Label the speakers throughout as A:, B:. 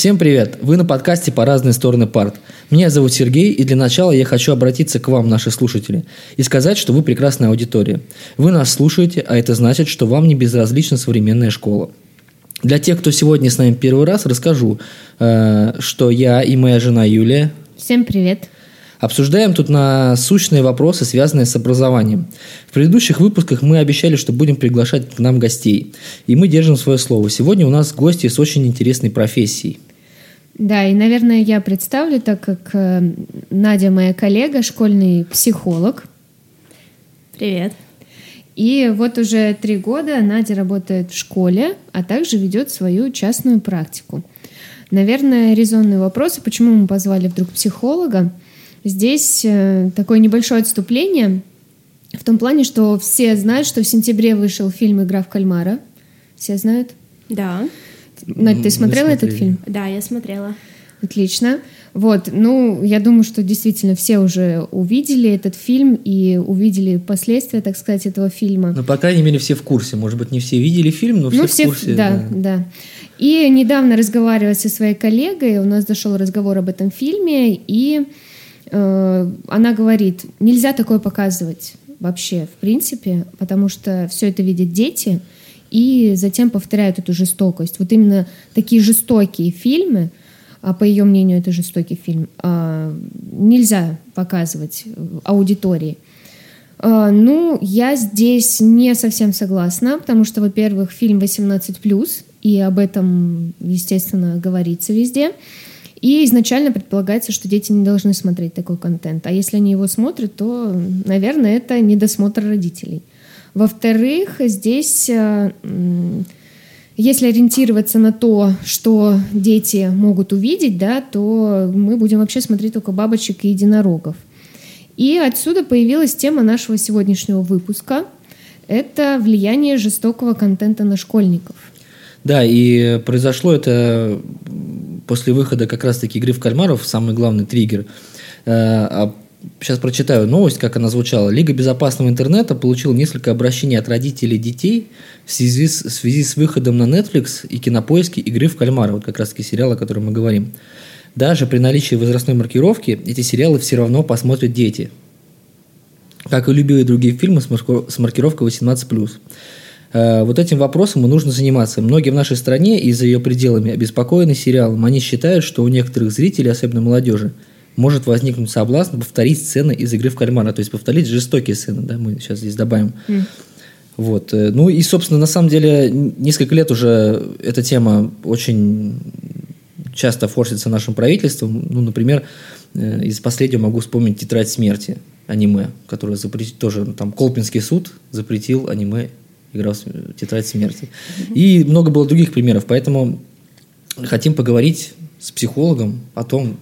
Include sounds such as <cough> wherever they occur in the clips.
A: Всем привет! Вы на подкасте «По разные стороны парт». Меня зовут Сергей, и для начала я хочу обратиться к вам, наши слушатели, и сказать, что вы прекрасная аудитория. Вы нас слушаете, а это значит, что вам не безразлична современная школа. Для тех, кто сегодня с нами первый раз, расскажу, э, что я и моя жена Юлия
B: Всем привет!
A: Обсуждаем тут насущные вопросы, связанные с образованием. В предыдущих выпусках мы обещали, что будем приглашать к нам гостей. И мы держим свое слово. Сегодня у нас гости с очень интересной профессией.
B: Да, и, наверное, я представлю, так как э, Надя моя коллега, школьный психолог.
C: Привет.
B: И вот уже три года Надя работает в школе, а также ведет свою частную практику. Наверное, резонный вопрос, а почему мы позвали вдруг психолога? Здесь э, такое небольшое отступление в том плане, что все знают, что в сентябре вышел фильм «Игра в кальмара». Все знают?
C: Да.
B: Надь, ты смотрела этот фильм?
C: Да, я смотрела.
B: Отлично. Вот, ну, я думаю, что действительно все уже увидели этот фильм и увидели последствия, так сказать, этого фильма.
A: Ну, по крайней мере, все в курсе. Может быть, не все видели фильм, но все
B: ну,
A: в курсе.
B: Да, да, да. И недавно разговаривая со своей коллегой, у нас зашел разговор об этом фильме, и э, она говорит, нельзя такое показывать вообще, в принципе, потому что все это видят дети, и затем повторяют эту жестокость. Вот именно такие жестокие фильмы, а по ее мнению это жестокий фильм, а, нельзя показывать аудитории. А, ну, я здесь не совсем согласна, потому что, во-первых, фильм 18+, и об этом, естественно, говорится везде. И изначально предполагается, что дети не должны смотреть такой контент. А если они его смотрят, то, наверное, это недосмотр родителей. Во-вторых, здесь, э, если ориентироваться на то, что дети могут увидеть, да, то мы будем вообще смотреть только бабочек и единорогов. И отсюда появилась тема нашего сегодняшнего выпуска. Это влияние жестокого контента на школьников.
A: Да, и произошло это после выхода как раз-таки игры в кальмаров, самый главный триггер. Э, сейчас прочитаю новость, как она звучала. Лига безопасного интернета получила несколько обращений от родителей детей в связи с, в связи с выходом на Netflix и кинопоиске игры в кальмара, вот как раз-таки сериал, о котором мы говорим. Даже при наличии возрастной маркировки эти сериалы все равно посмотрят дети. Как и любые другие фильмы с маркировкой 18+. Э, вот этим вопросом и нужно заниматься. Многие в нашей стране и за ее пределами обеспокоены сериалом. Они считают, что у некоторых зрителей, особенно молодежи, может возникнуть соблазн повторить сцены из игры в кальмара, то есть повторить жестокие сцены, да, мы сейчас здесь добавим. Mm. Вот. Э, ну и, собственно, на самом деле, несколько лет уже эта тема очень часто форсится нашим правительством. Ну, например, э, из последнего могу вспомнить «Тетрадь смерти» аниме, которое запретил тоже, там, Колпинский суд запретил аниме играл в «Тетрадь смерти». И много было других примеров, поэтому хотим поговорить с психологом о том,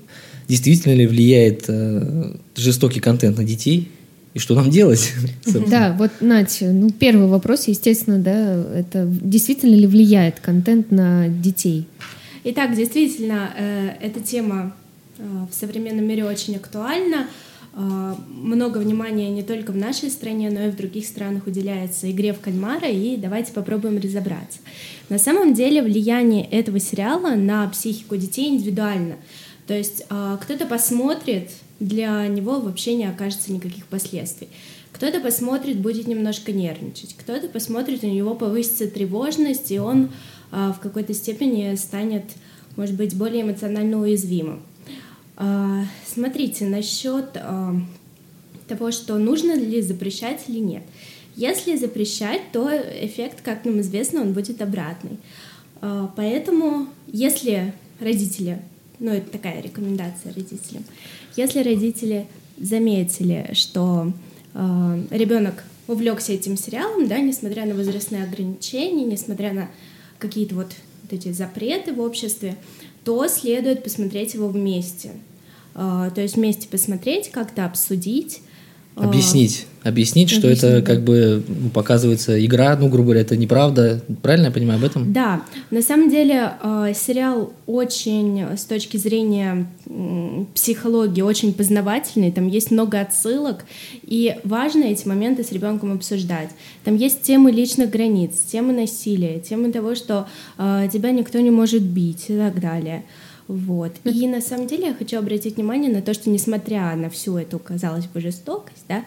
A: действительно ли влияет э, жестокий контент на детей, и что нам делать? <laughs>
B: Да, вот, Надя, ну, первый вопрос, естественно, да, это действительно ли влияет контент на детей?
C: Итак, действительно, э, эта тема э, в современном мире очень актуальна. Э, много внимания не только в нашей стране, но и в других странах уделяется игре в кальмара, и давайте попробуем разобраться. На самом деле влияние этого сериала на психику детей индивидуально. То есть э, кто-то посмотрит, для него вообще не окажется никаких последствий. Кто-то посмотрит, будет немножко нервничать, кто-то посмотрит, у него повысится тревожность, и он э, в какой-то степени станет, может быть, более эмоционально уязвимым. А, смотрите, насчет а, того, что нужно ли запрещать или нет. Если запрещать, то эффект, как нам известно, он будет обратный. А, поэтому, если родители, ну это такая рекомендация родителям, если родители заметили, что ребенок увлекся этим сериалом, да, несмотря на возрастные ограничения, несмотря на какие-то вот, вот эти запреты в обществе, то следует посмотреть его вместе. А, то есть вместе посмотреть, как-то обсудить.
A: Объяснить. Объяснить, что Объяснить, это да. как бы ну, показывается игра, ну, грубо говоря, это неправда. Правильно я понимаю об этом?
C: Да. На самом деле а, сериал очень с точки зрения психологии, очень познавательный, там есть много отсылок, и важно эти моменты с ребенком обсуждать. Там есть темы личных границ, темы насилия, темы того, что э, тебя никто не может бить и так далее. Вот. И <laughs> на самом деле я хочу обратить внимание на то, что несмотря на всю эту, казалось бы, жестокость, да,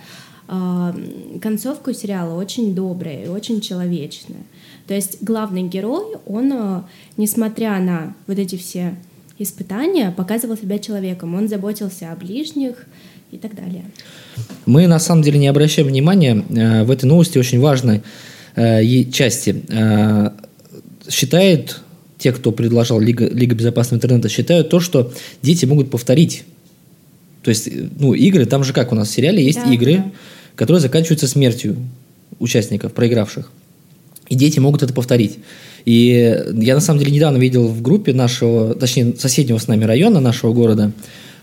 C: концовка сериала очень добрая и очень человечная. То есть главный герой, он, э, несмотря на вот эти все испытания, показывал себя человеком. Он заботился о ближних и так далее.
A: Мы на самом деле не обращаем внимания э, в этой новости очень важной э, части. Э, считает те, кто предложил Лига, Лига безопасного интернета, считают то, что дети могут повторить. То есть, ну, игры, там же как у нас в сериале есть да, игры, да. которые заканчиваются смертью участников, проигравших. И дети могут это повторить. И я на самом деле недавно видел в группе нашего, точнее, соседнего с нами района нашего города,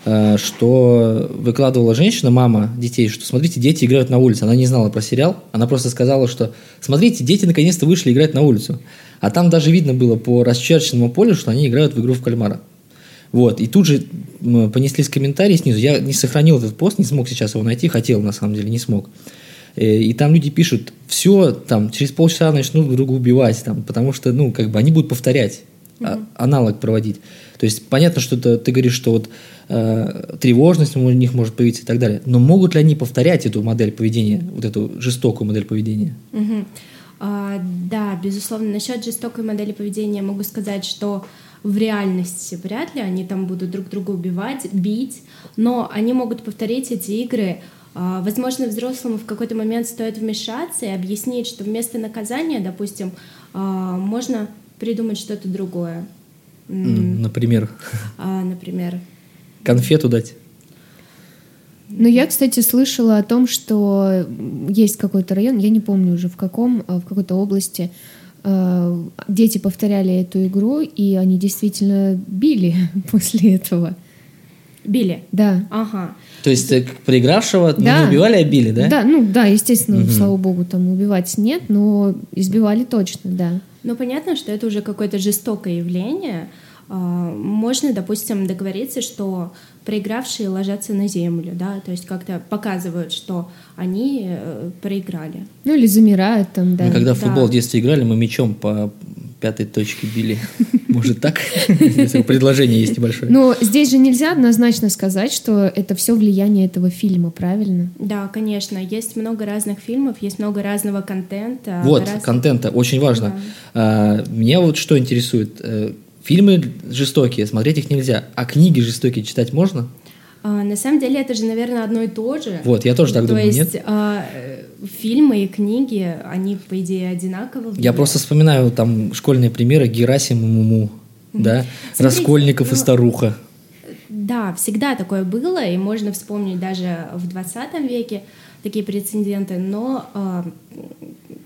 A: э, что выкладывала женщина, мама детей, что смотрите, дети играют на улице. Она не знала про сериал, она просто сказала, что смотрите, дети наконец-то вышли играть на улицу. А там даже видно было по расчерченному полю, что они играют в игру в кальмара. Вот, и тут же понеслись комментарии снизу. Я не сохранил этот пост, не смог сейчас его найти, хотел на самом деле, не смог. Э, и там люди пишут, все, там, через полчаса начнут друг друга убивать, там, потому что, ну, как бы они будут повторять, mm-hmm. аналог проводить. То есть понятно, что это, ты говоришь, что вот э, тревожность у них может появиться и так далее. Но могут ли они повторять эту модель поведения, вот эту жестокую модель поведения?
C: Mm-hmm. А, да, безусловно. Насчет жестокой модели поведения могу сказать, что в реальности вряд ли они там будут друг друга убивать, бить, но они могут повторить эти игры а, возможно, взрослому в какой-то момент стоит вмешаться и объяснить, что вместо наказания, допустим, а, можно придумать что-то другое.
A: Например?
C: Например.
A: Конфету дать?
B: Ну, я, кстати, слышала о том, что есть какой-то район, я не помню уже в каком, в какой-то области, дети повторяли эту игру, и они действительно били <laughs> после этого.
C: Били?
B: Да.
C: Ага.
A: То есть э, проигравшего да. не убивали, а били, да?
B: Да, ну да, естественно, угу. слава богу, там убивать нет, но избивали точно, да.
C: Ну понятно, что это уже какое-то жестокое явление. А, можно, допустим, договориться, что проигравшие ложатся на землю, да, то есть как-то показывают, что они э, проиграли.
B: Ну или замирают там, да.
A: Мы когда в футбол в детстве играли, мы мячом по пятой точке били. <laughs> Может так? Предложение есть небольшое.
B: Но здесь же нельзя однозначно сказать, что это все влияние этого фильма, правильно?
C: Да, конечно. Есть много разных фильмов, есть много разного контента.
A: Вот, контента, очень важно. А, меня вот что интересует. Фильмы жестокие, смотреть их нельзя, а книги жестокие читать можно?
C: А, на самом деле это же, наверное, одно и то же.
A: Вот, я тоже так
C: то
A: думаю,
C: есть,
A: нет?
C: А, фильмы и книги, они, по идее, одинаковы.
A: Я просто вспоминаю там школьные примеры Герасим и Муму, да? Смотрите, Раскольников ну, и Старуха.
C: Да, всегда такое было, и можно вспомнить даже в 20 веке такие прецеденты, но э,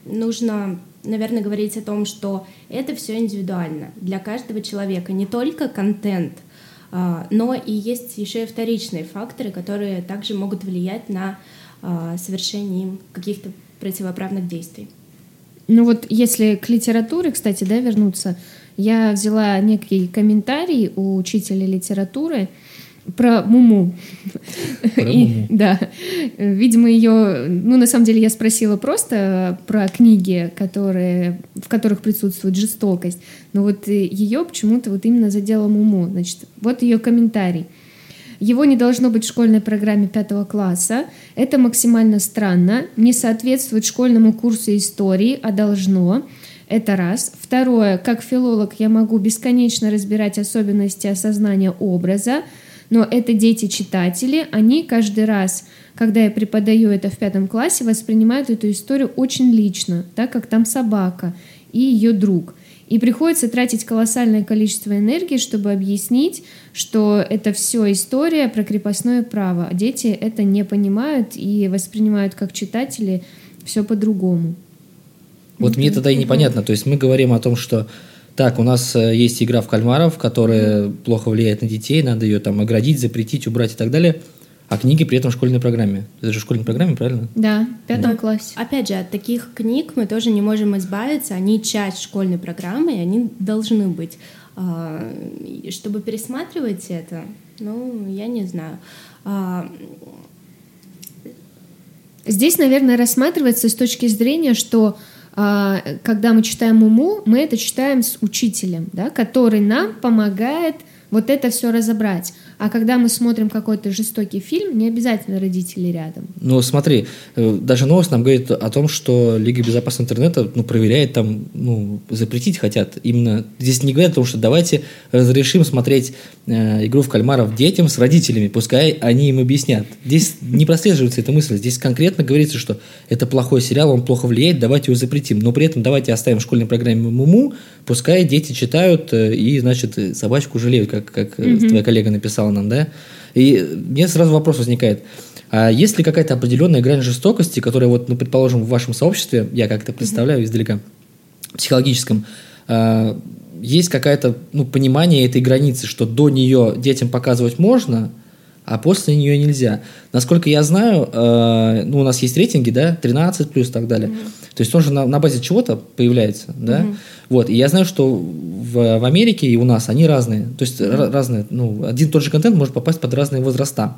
C: нужно, наверное, говорить о том, что это все индивидуально для каждого человека, не только контент — а, но и есть еще и вторичные факторы, которые также могут влиять на а, совершение каких-то противоправных действий.
B: Ну вот если к литературе, кстати, да, вернуться, я взяла некий комментарий у учителя литературы, про Муму.
A: Про и, Муму.
B: Да. Видимо, ее... Ну, на самом деле, я спросила просто про книги, которые, в которых присутствует жестокость. Но вот ее почему-то вот именно задела Муму. Значит, вот ее комментарий. Его не должно быть в школьной программе пятого класса. Это максимально странно. Не соответствует школьному курсу истории, а должно. Это раз. Второе. Как филолог я могу бесконечно разбирать особенности осознания образа, но это дети-читатели, они каждый раз, когда я преподаю это в пятом классе, воспринимают эту историю очень лично, так как там собака и ее друг. И приходится тратить колоссальное количество энергии, чтобы объяснить, что это все история про крепостное право. А дети это не понимают и воспринимают как читатели все по-другому.
A: Вот мне тогда и непонятно. То есть мы говорим о том, что так, у нас э, есть игра в кальмаров, которая mm-hmm. плохо влияет на детей, надо ее там оградить, запретить, убрать и так далее. А книги при этом в школьной программе. Это же в школьной программе, правильно?
B: Да, в пятом да. классе.
C: Опять же, от таких книг мы тоже не можем избавиться. Они часть школьной программы, и они должны быть. А, чтобы пересматривать это, Ну, я не знаю. А,
B: Здесь, наверное, рассматривается с точки зрения, что когда мы читаем уму, мы это читаем с учителем, да, который нам помогает вот это все разобрать. А когда мы смотрим какой-то жестокий фильм, не обязательно родители рядом.
A: Ну, смотри, э, даже новость нам говорит о том, что Лига безопасности интернета ну, проверяет там, ну, запретить хотят. Именно здесь не говорят о том, что давайте разрешим смотреть э, игру в кальмаров детям с родителями, пускай они им объяснят. Здесь не прослеживается эта мысль. Здесь конкретно говорится, что это плохой сериал, он плохо влияет, давайте его запретим. Но при этом давайте оставим в школьной программе МУМУ, пускай дети читают э, и, значит, собачку жалеют, как, как mm-hmm. твоя коллега написала нам, да? И мне сразу вопрос возникает. А есть ли какая-то определенная грань жестокости, которая, вот, ну, предположим, в вашем сообществе, я как-то представляю mm-hmm. издалека, психологическом, а, есть какое-то ну, понимание этой границы, что до нее детям показывать можно, а после нее нельзя. Насколько я знаю, э, ну, у нас есть рейтинги, да, 13 плюс и так далее. Mm-hmm. То есть он же на, на базе чего-то появляется, да. Mm-hmm. Вот, и я знаю, что в, в Америке и у нас они разные. То есть mm-hmm. разные, ну, один и тот же контент может попасть под разные возраста.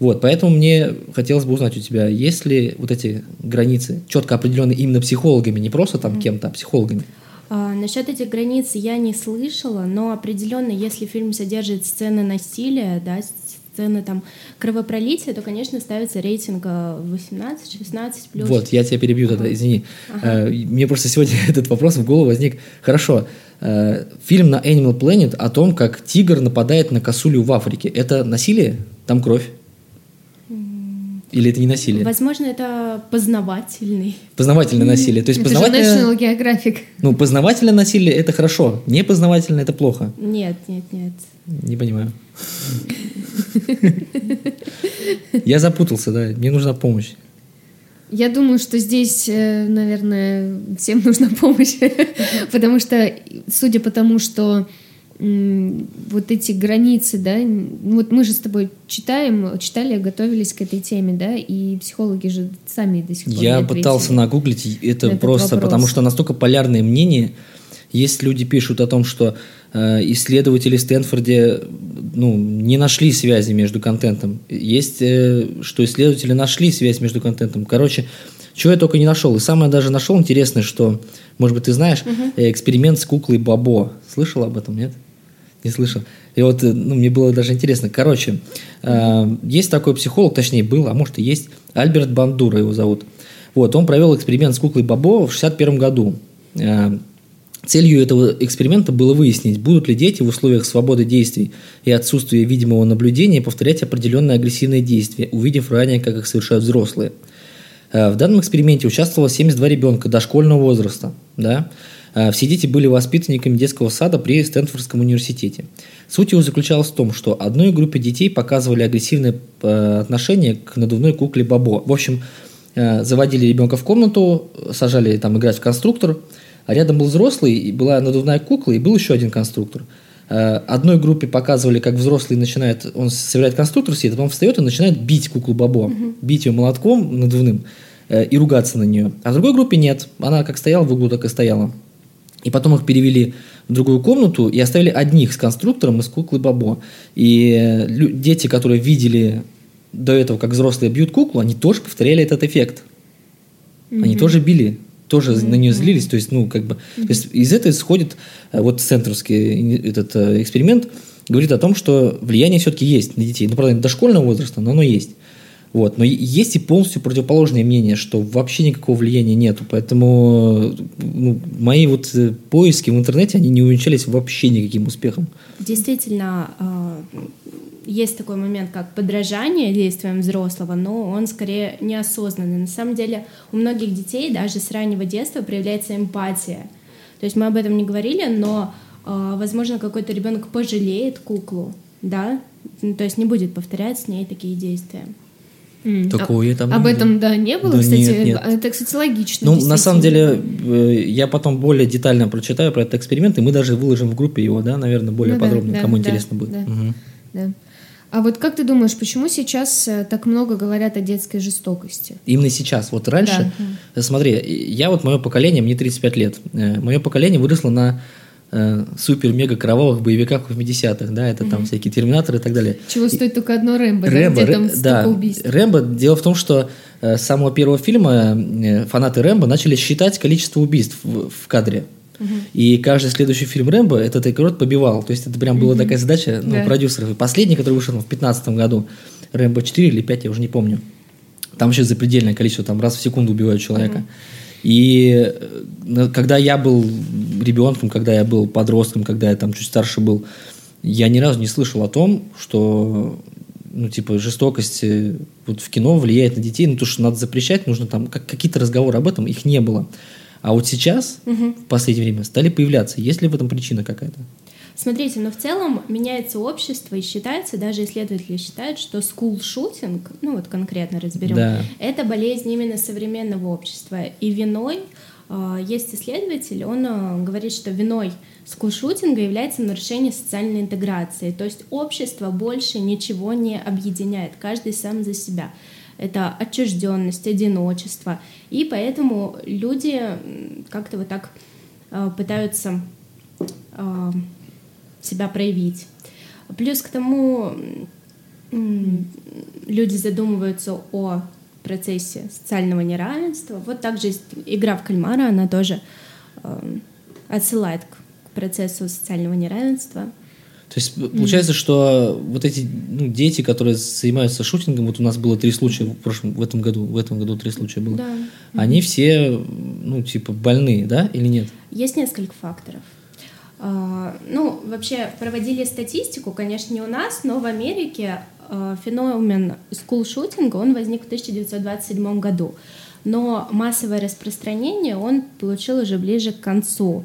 A: Вот, поэтому мне хотелось бы узнать у тебя, есть ли вот эти границы четко определенные именно психологами, не просто там mm-hmm. кем-то, а психологами?
C: А, насчет этих границ я не слышала, но определенно, если фильм содержит сцены насилия, да, сцены там кровопролития, то, конечно, ставится рейтинг 18-16 плюс.
A: Вот, я тебя перебью тогда, извини. Ага. Э, мне просто сегодня <laughs> этот вопрос в голову возник. Хорошо, э, фильм на Animal Planet о том, как тигр нападает на косулю в Африке. Это насилие? Там кровь? Или это не насилие?
C: Возможно, это познавательный.
A: Познавательное насилие. То есть
B: это
A: познавательное...
B: же National Geographic.
A: Ну, познавательное насилие – это хорошо. Непознавательное – это плохо.
C: Нет, нет, нет.
A: Не понимаю. <laughs> Я запутался, да. Мне нужна помощь.
B: Я думаю, что здесь, э, наверное, всем нужна помощь, <laughs> потому что, судя по тому, что вот эти границы, да, вот мы же с тобой читаем, читали, готовились к этой теме, да, и психологи же сами до сих пор
A: Я пытался нагуглить это просто, потому что настолько полярные мнения. Есть люди пишут о том, что исследователи Стэнфорде ну, не нашли связи между контентом. Есть, э, что исследователи нашли связь между контентом. Короче, чего я только не нашел. И самое даже нашел интересное, что, может быть, ты знаешь, угу. эксперимент с куклой Бабо. Слышал об этом, нет? Не слышал. И вот э, ну, мне было даже интересно. Короче, э, есть такой психолог, точнее был, а может и есть, Альберт Бандура его зовут. Вот, он провел эксперимент с куклой Бабо в 61 году. Э, целью этого эксперимента было выяснить, будут ли дети в условиях свободы действий и отсутствия видимого наблюдения повторять определенные агрессивные действия, увидев ранее, как их совершают взрослые. Э, в данном эксперименте участвовало 72 ребенка дошкольного возраста. Да? Э, все дети были воспитанниками детского сада при Стэнфордском университете. Суть его заключалась в том, что одной группе детей показывали агрессивное э, отношение к надувной кукле Бабо. В общем, заводили ребенка в комнату, сажали там играть в конструктор, а рядом был взрослый, и была надувная кукла, и был еще один конструктор. Одной группе показывали, как взрослый начинает, он собирает конструктор себе, потом встает и начинает бить куклу Бабо, угу. бить ее молотком надувным и ругаться на нее. А в другой группе нет, она как стояла в углу, так и стояла. И потом их перевели в другую комнату и оставили одних с конструктором из куклы Бабо. И дети, которые видели до этого, как взрослые бьют куклу, они тоже повторяли этот эффект. Mm-hmm. Они тоже били, тоже mm-hmm. на нее злились. То есть, ну, как бы, mm-hmm. то есть из этого исходит э, вот центровский этот э, эксперимент, говорит о том, что влияние все-таки есть на детей. Ну, правда, дошкольного возраста, но оно есть. Вот. Но есть и полностью противоположное мнение, что вообще никакого влияния нету. Поэтому ну, мои вот э, поиски в интернете, они не увенчались вообще никаким успехом.
C: Действительно, есть такой момент, как подражание действиям взрослого, но он скорее неосознанный. На самом деле у многих детей даже с раннего детства проявляется эмпатия. То есть мы об этом не говорили, но, а, возможно, какой-то ребенок пожалеет куклу, да, то есть не будет повторять с ней такие действия.
A: Mm. Такого я там
B: Об этом, да, не было,
A: да
B: кстати.
A: Нет, нет.
B: Это, кстати, логично.
A: Ну, на самом деле, э, я потом более детально прочитаю про этот эксперимент, и мы даже выложим в группе его, да, наверное, более ну, подробно, да, кому да, интересно будет.
B: Да, угу. да. А вот как ты думаешь, почему сейчас э, так много говорят о детской жестокости?
A: Именно сейчас. Вот раньше, да. смотри, я вот мое поколение, мне 35 лет, э, мое поколение выросло на э, супер-мега кровавых боевиках 80-х, да, это там всякие терминаторы и так далее.
B: Чего стоит только одно Рэмбо,
A: Рэмбо,
B: да, где там
A: Рэ- да,
B: столько убийств.
A: Рэмбо. Дело в том, что э, с самого первого фильма э, фанаты Рэмбо начали считать количество убийств в, в кадре. И каждый следующий фильм Рэмбо этот рекорд побивал. То есть это прям была такая задача ну,
B: Да.
A: продюсеров. И последний, который вышел в 2015 году, Рэмбо 4 или 5, я уже не помню. Там еще запредельное количество, там раз в секунду убивают человека. И э, когда я был ребенком, когда я был подростком, когда я там чуть старше был, я ни разу не слышал о том, что ну, типа, жестокость э, вот в кино влияет на детей, ну, то, что надо запрещать, нужно там, как, какие-то разговоры об этом, их не было. А вот сейчас, в последнее время, стали появляться. Есть ли в этом причина какая-то?
C: Смотрите, но в целом меняется общество и считается, даже исследователи считают, что скул-шутинг, ну вот конкретно разберем,
A: Да.
C: это болезнь именно современного общества. И виной э, есть исследователь, он э, говорит, что виной скул-шутинга является нарушение социальной интеграции. То есть общество больше ничего не объединяет, каждый сам за себя. Это отчужденность, одиночество. И поэтому люди как-то вот так э, пытаются э, себя проявить. Плюс к тому люди задумываются о процессе социального неравенства. Вот также игра в кальмара, она тоже э, отсылает к процессу социального неравенства.
A: То есть получается, что вот эти ну, дети, которые занимаются шутингом, вот у нас было три случая в прошлом, в этом году, в этом году три случая было.
C: Да.
A: Они все, ну, типа, больные, да, или нет?
C: Есть несколько факторов. А, Ну, вообще проводили статистику, конечно, не у нас, но в Америке а, феномен скул-шутинга, он возник в 1927 году. Но массовое распространение он получил уже ближе к концу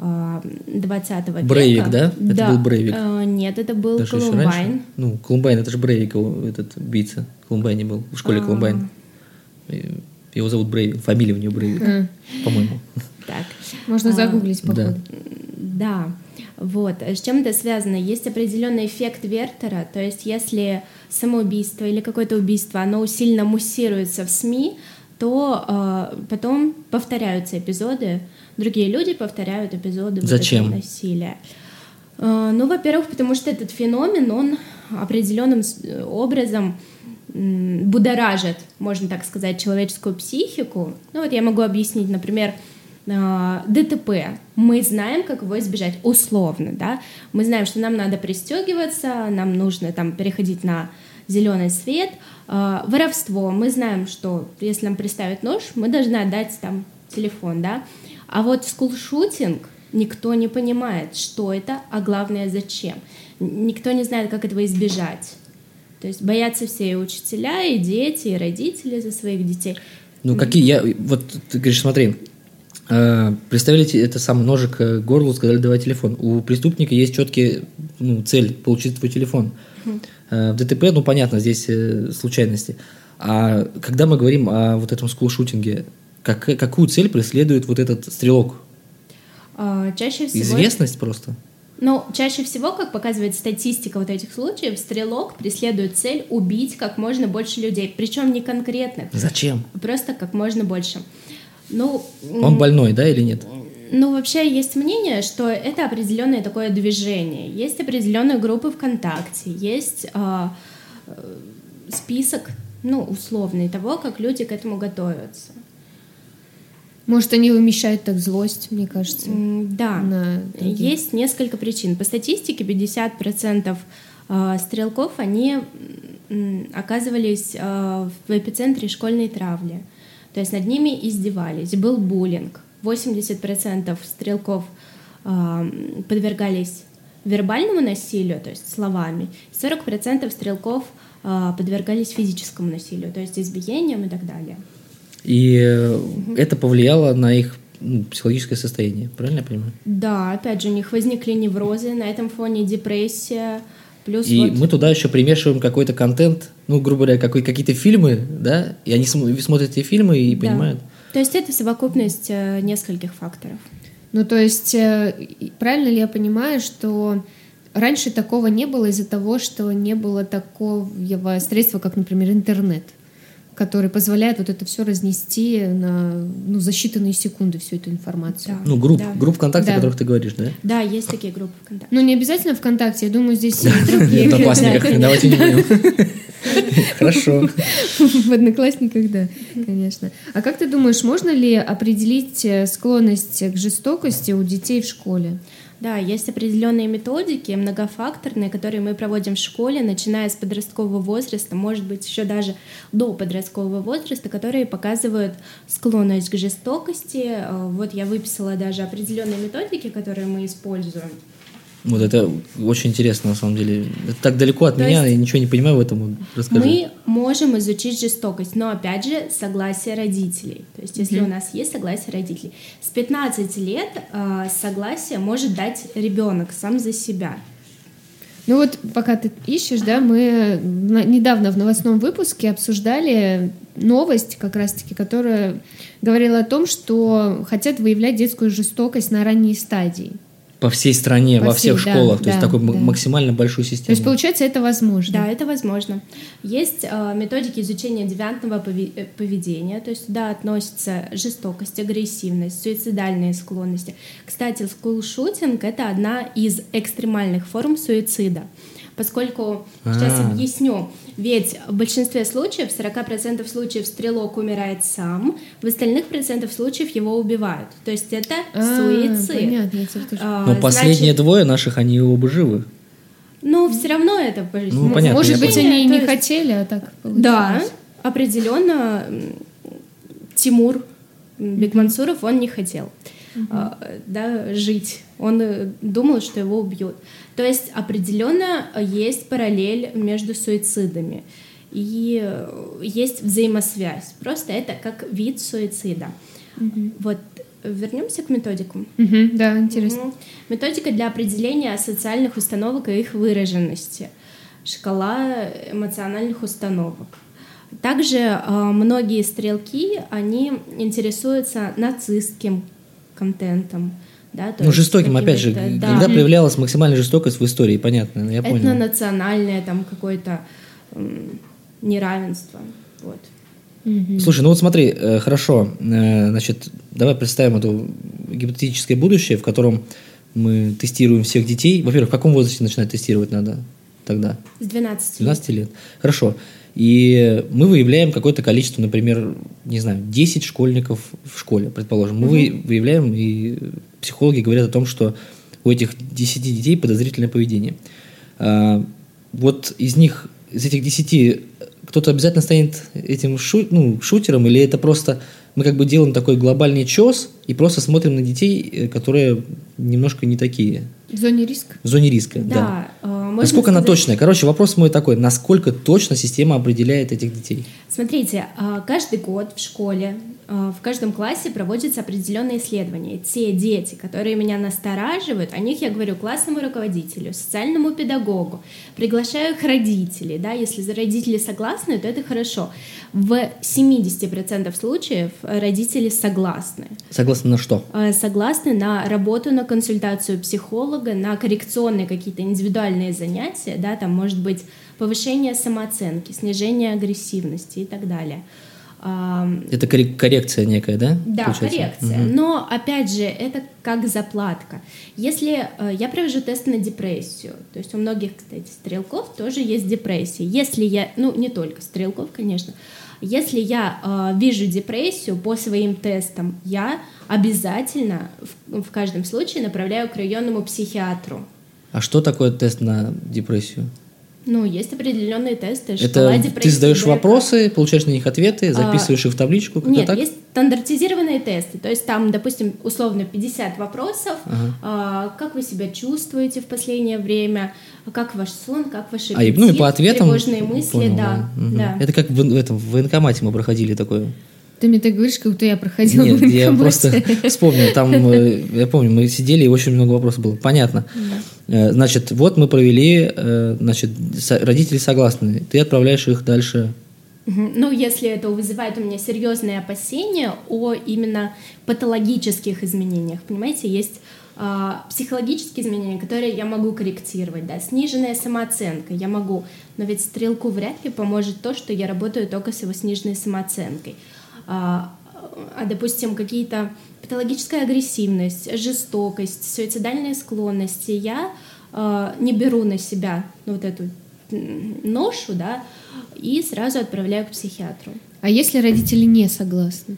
C: 20 века.
A: Брейвик, да? Это был Брейвик.
C: А, Нет, это был
A: Даже
C: Колумбайн.
A: Ну, Колумбайн, это же Брейвик, этот убийца. Колумбайне был, в школе
C: А.
A: Колумбайн. Его зовут Брейвик, фамилия у него Брейвик, по-моему.
C: Так.
B: Можно
C: А,
B: загуглить,
A: да.
B: походу.
C: Да, вот. А С чем это связано? Есть определенный эффект Вертера, то есть если самоубийство или какое-то убийство, оно сильно муссируется в СМИ, то э, потом повторяются эпизоды, другие люди повторяют эпизоды вот
A: Зачем?
C: этого насилия. Э, ну, во-первых, потому что этот феномен, он определенным э, образом будоражит, можно так сказать, человеческую психику. Ну вот я могу объяснить, например, э, ДТП. Мы знаем, как его избежать, условно, да. Мы знаем, что нам надо пристегиваться, нам нужно там переходить на зеленый свет. Воровство. Мы знаем, что если нам приставят нож, мы должны отдать там телефон, да. А вот скулшутинг никто не понимает, что это, а главное, зачем. Никто не знает, как этого избежать. То есть боятся все и учителя, и дети, и родители за своих детей.
A: Ну, какие, я, вот ты говоришь, смотри, э, представили это самый ножик к горлу, сказали, давай телефон. У преступника есть четкий, ну, цель получить твой телефон. Э, в ДТП, ну, понятно, здесь э, случайности. А когда мы говорим о вот этом скулшутинге, как, какую цель преследует вот этот стрелок?
C: А, Чаще всего...
A: Известность просто?
C: Ну, чаще всего, как показывает статистика вот этих случаев, стрелок преследует цель убить как можно больше людей. Причем не конкретно,
A: Зачем?
C: просто как можно больше. Ну,
A: Он больной, да, или нет?
C: Ну, вообще есть мнение, что это определенное такое движение. Есть определенные группы ВКонтакте, есть а, э, список, ну, условный того, как люди к этому готовятся.
B: Может, они вымещают так злость, мне кажется.
C: Да,
B: на других.
C: есть несколько причин. По статистике 50% а, стрелков, они оказывались а, в эпицентре школьной травли. То есть над ними издевались, был буллинг. 80% стрелков а, подвергались вербальному насилию, то есть словами. 40% стрелков подвергались физическому насилию, то есть избиениям и так далее.
A: И это повлияло на их ну, психологическое состояние, правильно я понимаю?
C: Да, опять же, у них возникли неврозы, на этом фоне депрессия, плюс
A: И
C: вот...
A: мы туда еще примешиваем какой-то контент, ну, грубо говоря, какой, какие-то фильмы, да, и они см- смотрят эти фильмы и
C: Да.
A: понимают.
C: То есть это совокупность э, нескольких факторов.
B: Ну, то есть, э, правильно ли я понимаю, что раньше такого не было из-за того, что не было такого средства, как, например, интернет, который позволяет вот это все разнести на, ну, за считанные секунды, всю эту информацию.
A: Ну, групп,
C: Да.
A: групп ВКонтакте,
B: Да.
A: о которых ты говоришь, да?
C: Да, есть такие группы ВКонтакте.
B: Ну, не обязательно ВКонтакте, я думаю, здесь и другие.
A: В Одноклассниках, давайте не будем. <laughs> Хорошо.
B: В Одноклассниках, да, конечно. А как ты думаешь, можно ли определить э, склонность к жестокости у детей в школе?
C: Да, есть определенные методики, многофакторные, которые мы проводим в школе, начиная с подросткового возраста, может быть, еще даже до подросткового возраста, которые показывают склонность к жестокости. Э, Вот я выписала даже определенные методики, которые мы используем.
A: Вот это очень интересно, на самом деле. Это так далеко от
C: То
A: меня,
C: есть
A: я ничего не понимаю в этом. Расскажи.
C: Мы можем изучить жестокость, но опять же согласие родителей. То есть если у нас есть согласие родителей. С 15 лет э, согласие может дать ребенок сам за себя.
B: Ну вот, пока ты ищешь, да, мы на- недавно в новостном выпуске обсуждали новость, как раз-таки, которая говорила о том, что хотят выявлять детскую жестокость на ранней стадии.
A: По всей стране,
B: По
A: во
B: всей,
A: всех
B: да,
A: школах. То
B: да,
A: есть такой м-
B: да.
A: максимально большую
B: То есть,
A: систему.
B: получается, это возможно.
C: Да, это возможно. Есть э, методики изучения девиантного пове- э, поведения, то есть туда относятся жестокость, агрессивность, суицидальные склонности. Кстати, скулшутинг — это одна из экстремальных форм суицида. Поскольку, сейчас
A: А.
C: объясню, ведь в большинстве случаев, 40% случаев стрелок умирает сам, в остальных процентов случаев его убивают. То есть это
B: А,
C: суицид.
B: Понятно,
C: А,
A: Но последние
C: значит,
A: двое наших, они оба живы.
C: Ну, все равно это...
A: Ну, понятно,
B: Может быть, они и не
C: есть-
B: хотели, а так
C: Да,
B: получилось.
C: определенно м, Тимур Бекмансуров, он не хотел а, да, жить. Он э, думал, что его убьют. То есть определенно есть параллель между суицидами. И э, есть взаимосвязь. Просто это как вид суицида. Вот вернемся к методикам.
B: Мгм, да, интересно.
C: Мгм. Методика для определения социальных установок и их выраженности. Шкала эмоциональных установок. Также э, многие стрелки, они интересуются нацистским контентом. Да, то
A: Ну, жестоким, опять же,
C: какими-то,
A: когда
C: да,
A: проявлялась максимальная жестокость в истории, понятно, я понял.
C: этнонациональное там какое-то неравенство. Вот.
B: Мгм.
A: Слушай, ну вот смотри, э, хорошо, э, значит, давай представим это гипотетическое будущее, в котором мы тестируем всех детей. Во-первых, в каком возрасте начинать тестировать надо тогда?
C: С 12
A: С 12 лет. Хорошо. И мы выявляем какое-то количество, например, не знаю, 10 школьников в школе, предположим. Мы вы- выявляем, и психологи говорят о том, что у этих 10 детей подозрительное поведение. А, Вот из них, из этих 10, кто-то обязательно станет этим шу- ну, шутером, или это просто мы как бы делаем такой глобальный чес и просто смотрим на детей, э, которые немножко не такие,
B: В зоне риска.
A: в зоне риска. да.
C: Да. э,
A: Насколько она
C: сказать-
A: точная? Короче, вопрос мой такой. Насколько точно система определяет этих детей?
C: Смотрите, а, каждый год в школе, а, в каждом классе проводятся определенные исследования. Те дети, которые меня настораживают, о них я говорю классному руководителю, социальному педагогу, приглашаю их родителей. Да, если родители согласны, то это хорошо. В 70% случаев родители согласны.
A: Согласно на что?
C: Э, согласны на работу, на консультацию психолога, на коррекционные какие-то индивидуальные занятия, да, там может быть повышение самооценки, снижение агрессивности и так далее.
A: Это коррек- коррекция некая, да?
C: да,
A: получается?
C: коррекция.
A: Мгм.
C: Но опять же, это как заплатка. Если э, я провожу тест на депрессию, то есть у многих, кстати, стрелков тоже есть депрессия. Если я, ну не только стрелков, конечно, если я э, вижу депрессию по своим тестам, я обязательно в, в каждом случае направляю к районному психиатру.
A: А что такое тест на депрессию?
C: Ну, есть определенные тесты.
A: Это ты задаешь
C: ДРК.
A: вопросы, получаешь на них ответы, записываешь их в табличку, как-то
C: Нет,
A: так?
C: есть стандартизированные тесты. То есть там, допустим, условно 50 вопросов.
A: Ага.
C: А, как вы себя чувствуете в последнее время? Как ваш сон? Как ваш
A: А, и-
C: аппетит?
A: ну и по ответам.
C: Тревожные мысли,
A: понял,
C: да.
A: Мгм.
C: да.
A: Это как в, этом в военкомате мы проходили такое.
B: Ты мне так говоришь, как будто я проходила
A: Нет, я просто <laughs> вспомнил, там, э, я помню, мы сидели, и очень много вопросов было. Понятно. Э, Значит, вот мы провели, э, значит, родители согласны, ты отправляешь их дальше.
C: Ну, если это вызывает у меня серьезные опасения о именно патологических изменениях, понимаете, есть а, психологические изменения, которые я могу корректировать, да, сниженная самооценка, я могу, но ведь стрелку вряд ли поможет то, что я работаю только с его сниженной самооценкой. А, а допустим, какие-то патологическая агрессивность, жестокость, суицидальные склонности, я э, не беру на себя вот эту ношу, да, и сразу отправляю к психиатру.
B: А если родители не согласны?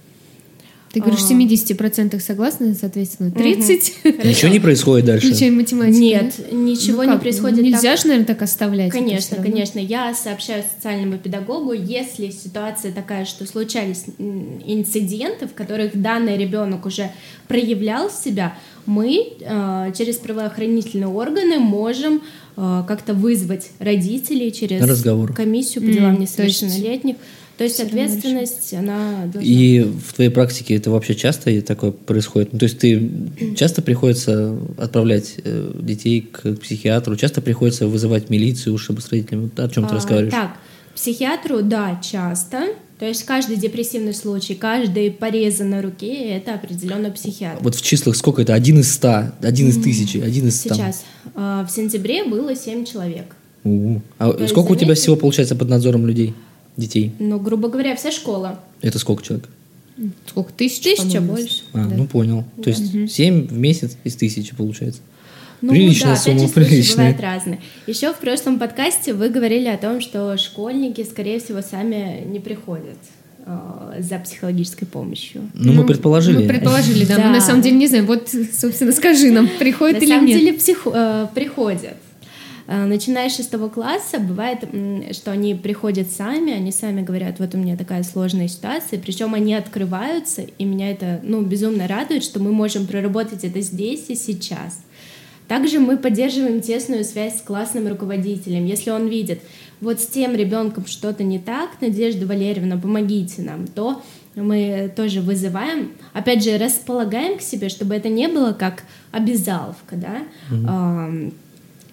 B: Ты говоришь, в 70% согласны, соответственно, 30%.
A: Угу. Ничего не происходит дальше?
B: Включаем математику.
C: Нет, ничего ну, не происходит.
B: Нельзя же, наверное, так оставлять.
C: Конечно, конечно. Я сообщаю социальному педагогу, если ситуация такая, что случались инциденты, в которых данный ребенок уже проявлял себя, мы э, через правоохранительные органы можем э, как-то вызвать родителей через
A: Разговор.
C: комиссию по делам mm, несовершеннолетних. Есть то есть ответственность, она
A: должна... И в твоей практике это вообще часто такое происходит? Ну, то есть ты часто приходится отправлять э, детей к психиатру, часто приходится вызывать милицию, чтобы с родителями... О чем ты а, разговариваешь?
C: Так, психиатру, да, часто. То есть каждый депрессивный случай, каждый порезы на руке – это определенно психиатр.
A: Вот в числах сколько это? Один из ста, один из тысячи, один из ста?
C: Сейчас. А, в сентябре было семь человек.
A: У-у. А То сколько у тебя всего получается под надзором людей? Детей?
C: Ну, грубо говоря, вся школа.
A: Это сколько человек?
B: Сколько? Тысяч?
C: Тысяча больше.
A: А, да. ну понял. То есть угу. 7 в месяц из тысячи получается.
C: Ну, приличная да, сумма, приличная. бывают разные. Еще в прошлом подкасте вы говорили о том, что школьники, скорее всего, сами не приходят э, за психологической помощью.
A: Ну, мы предположили.
B: Мы предположили, да. да. Мы на самом деле не знаем. Вот, собственно, скажи нам, приходят или нет.
C: На самом деле э, приходят. Э, начиная с шестого класса, бывает, что они приходят сами, они сами говорят, вот у меня такая сложная ситуация, причем они открываются, и меня это, ну, безумно радует, что мы можем проработать это здесь и сейчас. Также мы поддерживаем тесную связь с классным руководителем. Если он видит, вот с тем ребенком что-то не так, Надежда Валерьевна, помогите нам, то мы тоже вызываем, опять же, располагаем к себе, чтобы это не было как обязаловка, да, угу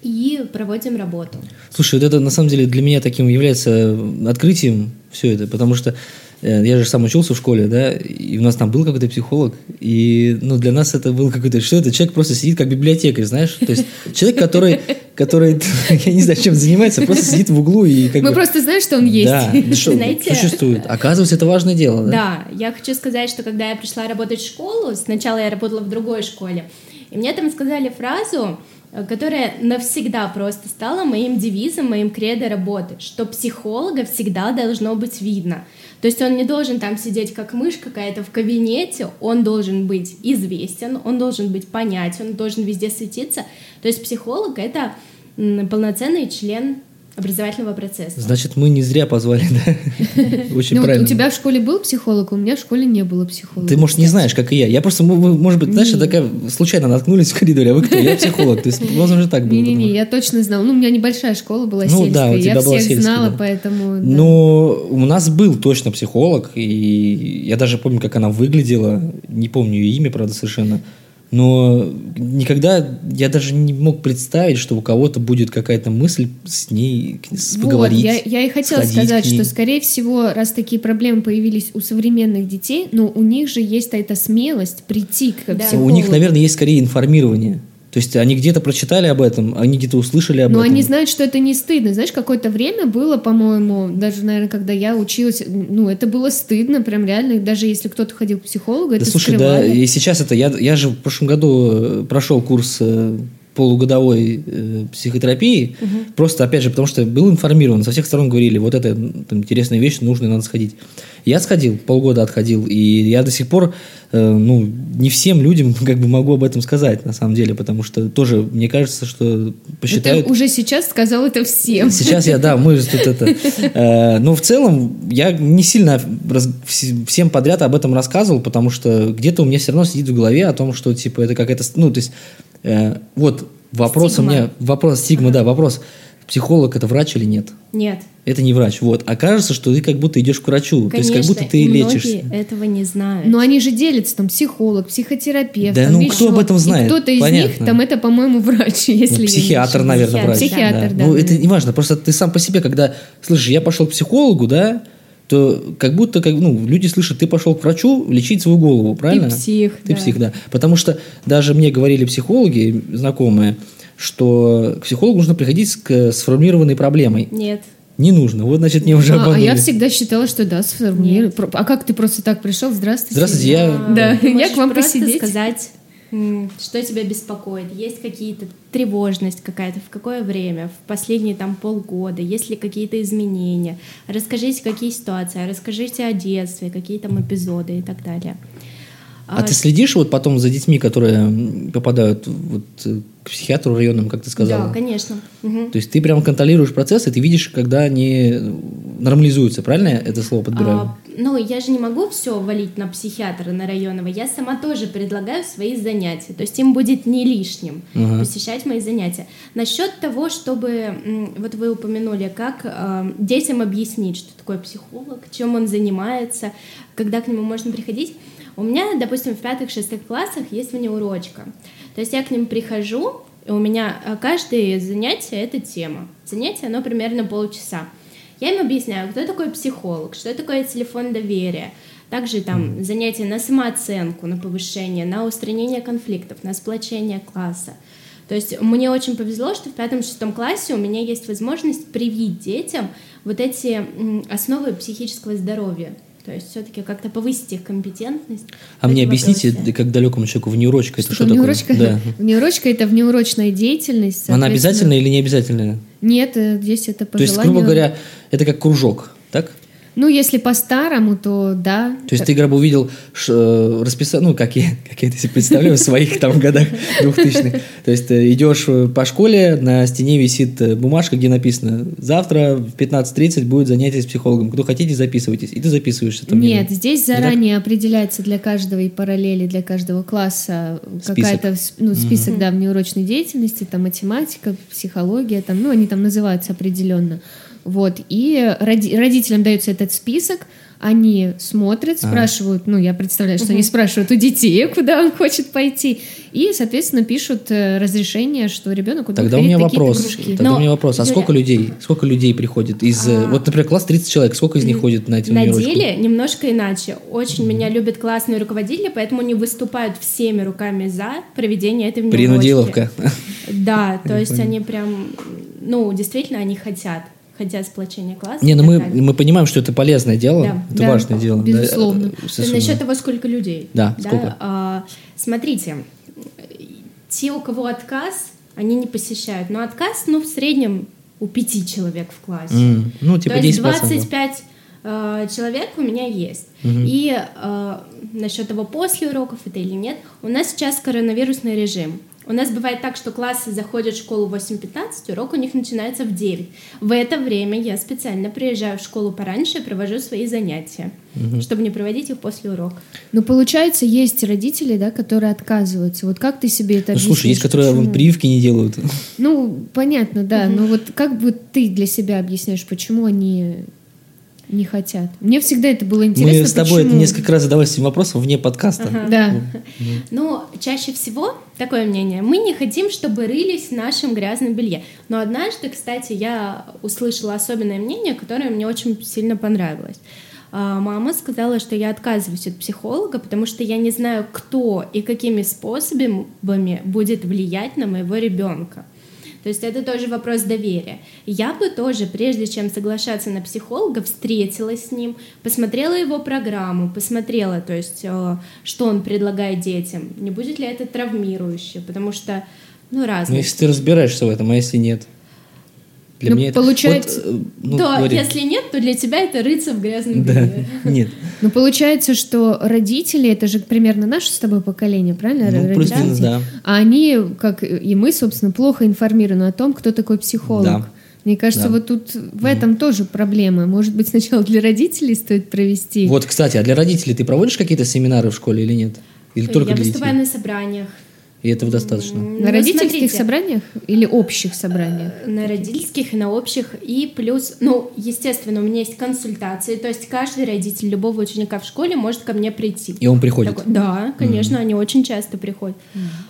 C: и проводим работу.
A: Слушай, вот это на самом деле для меня таким является открытием все это, потому что э, я же сам учился в школе, да, и у нас там был какой-то психолог, и, ну, для нас это был какой-то, что это, человек просто сидит как библиотекарь, знаешь, то есть человек, который, который, <laughs> я не знаю, чем занимается, просто сидит в углу и как
B: Мы
A: бы...
B: просто знаем, что он есть.
A: Да, <laughs> что Знаете, существует. Оказывается, это важное дело, да?
C: Да, я хочу сказать, что когда я пришла работать в школу, сначала я работала в другой школе, и мне там сказали фразу, которая навсегда просто стала моим девизом, моим кредо работы, что психолога всегда должно быть видно. То есть он не должен там сидеть как мышь какая-то в кабинете, он должен быть известен, он должен быть понятен, он должен везде светиться. То есть психолог — это полноценный член образовательного процесса.
A: Значит, мы не зря позвали, да? <laughs>
B: Очень ну, правильно. У тебя в школе был психолог, у меня в школе не было психолога.
A: Ты, может, не знаешь, как и я. Я просто, может быть, знаешь, такая случайно наткнулись в коридоре, а вы кто? Я психолог. То есть, возможно, так было.
B: Не-не-не, я точно знала. Ну, у меня небольшая школа была ну, сельская. Да, у тебя я была всех сельская, знала, да. поэтому... Да.
A: Но у нас был точно психолог, и я даже помню, как она выглядела. Не помню ее имя, правда, совершенно но никогда я даже не мог представить, что у кого-то будет какая-то мысль с ней с, вот, поговорить.
B: Я, я и хотела сказать, что, скорее всего, раз такие проблемы появились у современных детей, ну, у них же есть эта смелость прийти к да. психологу.
A: У них, наверное, есть скорее информирование. То есть они где-то прочитали об этом, они где-то услышали об
B: Но
A: этом.
B: Но они знают, что это не стыдно. Знаешь, какое-то время было, по-моему, даже, наверное, когда я училась, ну, это было стыдно, прям реально. Даже если кто-то ходил к психологу, да это
A: слушай, скрывали. да, и сейчас это... Я, я же в прошлом году э, прошел курс э, полугодовой э, психотерапии, угу. просто, опять же, потому что был информирован, со всех сторон говорили, вот это там, интересная вещь, нужно, надо сходить. Я сходил, полгода отходил, и я до сих пор, э, ну, не всем людям <laughs> как бы могу об этом сказать, на самом деле, потому что тоже, мне кажется, что посчитают...
B: Ты уже сейчас сказал это всем.
A: Сейчас я, да, мы тут это... <laughs> Э, но в целом я не сильно раз, всем подряд об этом рассказывал, потому что где-то у меня все равно сидит в голове о том, что, типа, это какая-то... Ну, то есть Э, вот вопрос стигма. у меня, вопрос стигма, да, вопрос. Психолог это врач или нет?
C: Нет.
A: Это не врач. Вот. А кажется, что ты как будто идешь к врачу.
C: Конечно,
A: то есть как будто ты
C: и
A: лечишься.
C: этого не знают.
B: Но они же делятся, там, психолог, психотерапевт.
A: Да,
B: там,
A: ну кто об этом знает?
B: Кто-то из них, там, это, по-моему, врач, <laughs> если
A: ну, Психиатр, наверное,
B: психиатр,
A: врач.
B: Психиатр, да.
A: да. Ну, это не важно. Просто ты сам по себе, когда, слышишь, я пошел к психологу, да, то как будто как, ну, люди слышат, ты пошел к врачу лечить свою голову, правильно?
C: Ты псих,
A: Ты
C: да.
A: псих, да. Потому что даже мне говорили психологи, знакомые, что к психологу нужно приходить с к сформированной проблемой.
C: Нет.
A: Не нужно. Вот, значит, мне уже
B: А, а
A: обманули.
B: я всегда считала, что да, сформулирую. Про- А как ты просто так пришел? Здравствуйте.
A: Здравствуйте, я...
C: А,
B: Да, я к вам посидеть.
C: сказать, что тебя беспокоит. Есть какие-то тревожность какая-то, в какое время, в последние там полгода, есть ли какие-то изменения. Расскажите, какие ситуации, расскажите о детстве, какие там эпизоды и так далее.
A: А ты следишь вот потом за детьми, которые попадают вот э, к психиатру районным, как ты сказала?
C: Да, конечно. Мгм.
A: То есть ты прям контролируешь процесс, и ты видишь, когда они нормализуются, правильно я это слово подбираю?
C: А, ну, я же не могу все валить на психиатра, на районного. Я сама тоже предлагаю свои занятия. То есть им будет не лишним
A: Ага.
C: посещать мои занятия. Насчет того, чтобы, вот вы упомянули, как э, детям объяснить, что такое психолог, чем он занимается, когда к нему можно приходить. У меня, допустим, в пятых-шестых классах есть внеурочка. То есть я к ним прихожу, и у меня э, каждое занятие — это тема. Занятие, оно примерно полчаса. Я им объясняю, кто такой психолог, что такое телефон доверия. Также там занятия на самооценку, на повышение, на устранение конфликтов, на сплочение класса. То есть мне очень повезло, что в пятом-шестом классе у меня есть возможность привить детям вот эти основы психического здоровья. То есть все-таки как-то повысить их компетентность.
A: А мне объясните,
C: вопросе.
A: как далекому человеку, внеурочка, это что,
B: такое
A: такое?
B: внеурочка?
A: Да. <laughs>
B: Внеурочка – это внеурочная деятельность.
A: Она обязательная или не обязательная?
B: Нет, э, здесь это по
A: То есть, грубо говоря, это как кружок, так?
B: Ну, если по-старому, то да.
A: То есть ты, грубо увидел э, расписание, ну, как я, <laughs> как я это себе представляю, в своих там годах двухтысячных. То есть ты идешь э, по школе, на стене висит э, бумажка, где написано «Завтра в 15.30 будет занятие с психологом. Кто хотите, записывайтесь». И ты записываешься там.
B: Нет, здесь заранее определяется для каждого и параллели для каждого класса какая-то ну, список да, внеурочной деятельности, там математика, психология, там, ну, они там называются определенно. Вот. И роди- родителям дается этот список, они смотрят,
A: А.
B: спрашивают, ну, я представляю, что они спрашивают у детей, куда он хочет пойти, и, соответственно, пишут э, разрешение, что ребенок будет
A: Тогда у меня вопрос.
B: кружки.
A: Тогда
C: Но,
A: у меня вопрос. А
C: Юля-
A: сколько людей? Сколько людей приходит из... э,
C: А.
A: Вот, например, класс 30 человек. Сколько из них ходит на эти
C: На деле немножко иначе. Очень меня любят классные руководители, поэтому они выступают всеми руками за проведение этой внеурочки.
A: Принудиловка.
C: Да, <laughs> то есть они прям, ну, действительно, они хотят, хотят сплочения класса.
A: Не,
C: и
A: ну мы,
C: далее.
A: мы понимаем, что это полезное дело.
C: Да.
A: Это
B: Да,
A: важное дело. да,
B: безусловно.
A: совершенно.
C: Насчет того, сколько людей.
A: Да, сколько?
C: а, смотрите, те, у кого отказ, они не посещают. Но отказ, ну, в среднем у пяти человек в классе.
A: М, Ну, типа
C: То есть
A: 10%.
C: 25 э, человек у меня есть. И э, насчет того, после уроков это или нет, у нас сейчас коронавирусный режим. У нас бывает так, что классы заходят в школу в 8.15, урок у них начинается в 9. В это время я специально приезжаю в школу пораньше и провожу свои занятия, чтобы не проводить их после урока.
B: Ну, получается, есть родители, да, которые отказываются. Вот как ты себе это
A: Ну, слушай, есть,
B: объяснишь?
A: которые
B: Почему?
A: прививки не делают.
B: Ну, понятно, да. Но вот как бы ты для себя объясняешь, почему они не хотят? Мне всегда это было интересно.
A: Мы с тобой это
B: почему.
A: несколько раз задавались этим вопросом вне подкаста.
B: Да.
C: Но чаще всего такое мнение. Мы не хотим, чтобы рылись в нашем грязном белье. Но однажды, кстати, я услышала особенное мнение, которое мне очень сильно понравилось. А, Мама сказала, что я отказываюсь от психолога, потому что я не знаю, кто и какими способами будет влиять на моего ребенка. То есть это тоже вопрос доверия. Я бы тоже, прежде чем соглашаться на психолога, встретилась с ним, посмотрела его программу, посмотрела, то есть, э, что он предлагает детям, не будет ли это травмирующе, потому что, ну,
A: Ну,
C: разные.
A: если ты разбираешься в этом, а если нет? Для
B: Ну,
A: меня это...
B: получается-
A: Вот, э, ну,
C: то
A: говори.
C: если нет, то для тебя это рыться в грязном
A: Да,
C: белье. <laughs>
A: нет.
B: Ну, получается, что родители, это же примерно наше с тобой поколение, правильно?
A: Ну,
B: Родители.
A: да.
B: А они, как и мы, собственно, плохо информированы о том, кто такой психолог.
A: Да.
B: Мне кажется,
A: Да.
B: вот тут в этом тоже проблема. Может быть, сначала для родителей стоит провести.
A: Вот, кстати, а для родителей ты проводишь какие-то семинары в школе или нет? Или только
C: я
A: для
C: выступаю
A: детей?
C: на собраниях.
A: И этого достаточно?
C: М,
B: На
C: ну,
B: родительских
C: смотрите,
B: собраниях или общих собраниях?
C: На родительских и на общих. И плюс, ну, естественно, у меня есть консультации. То есть каждый родитель любого ученика в школе может ко мне прийти.
A: И он приходит?
C: Такой- да, конечно, они очень часто приходят.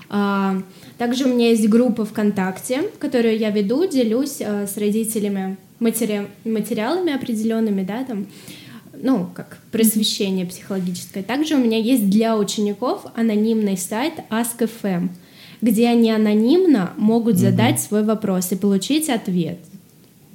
C: А, также у меня есть группа ВКонтакте, которую я веду, делюсь а, с родителями матери- материалами определенными, да, там. Ну, как просвещение психологическое. Также у меня есть для учеников анонимный сайт Ask.fm, где они анонимно могут задать свой вопрос и получить ответ.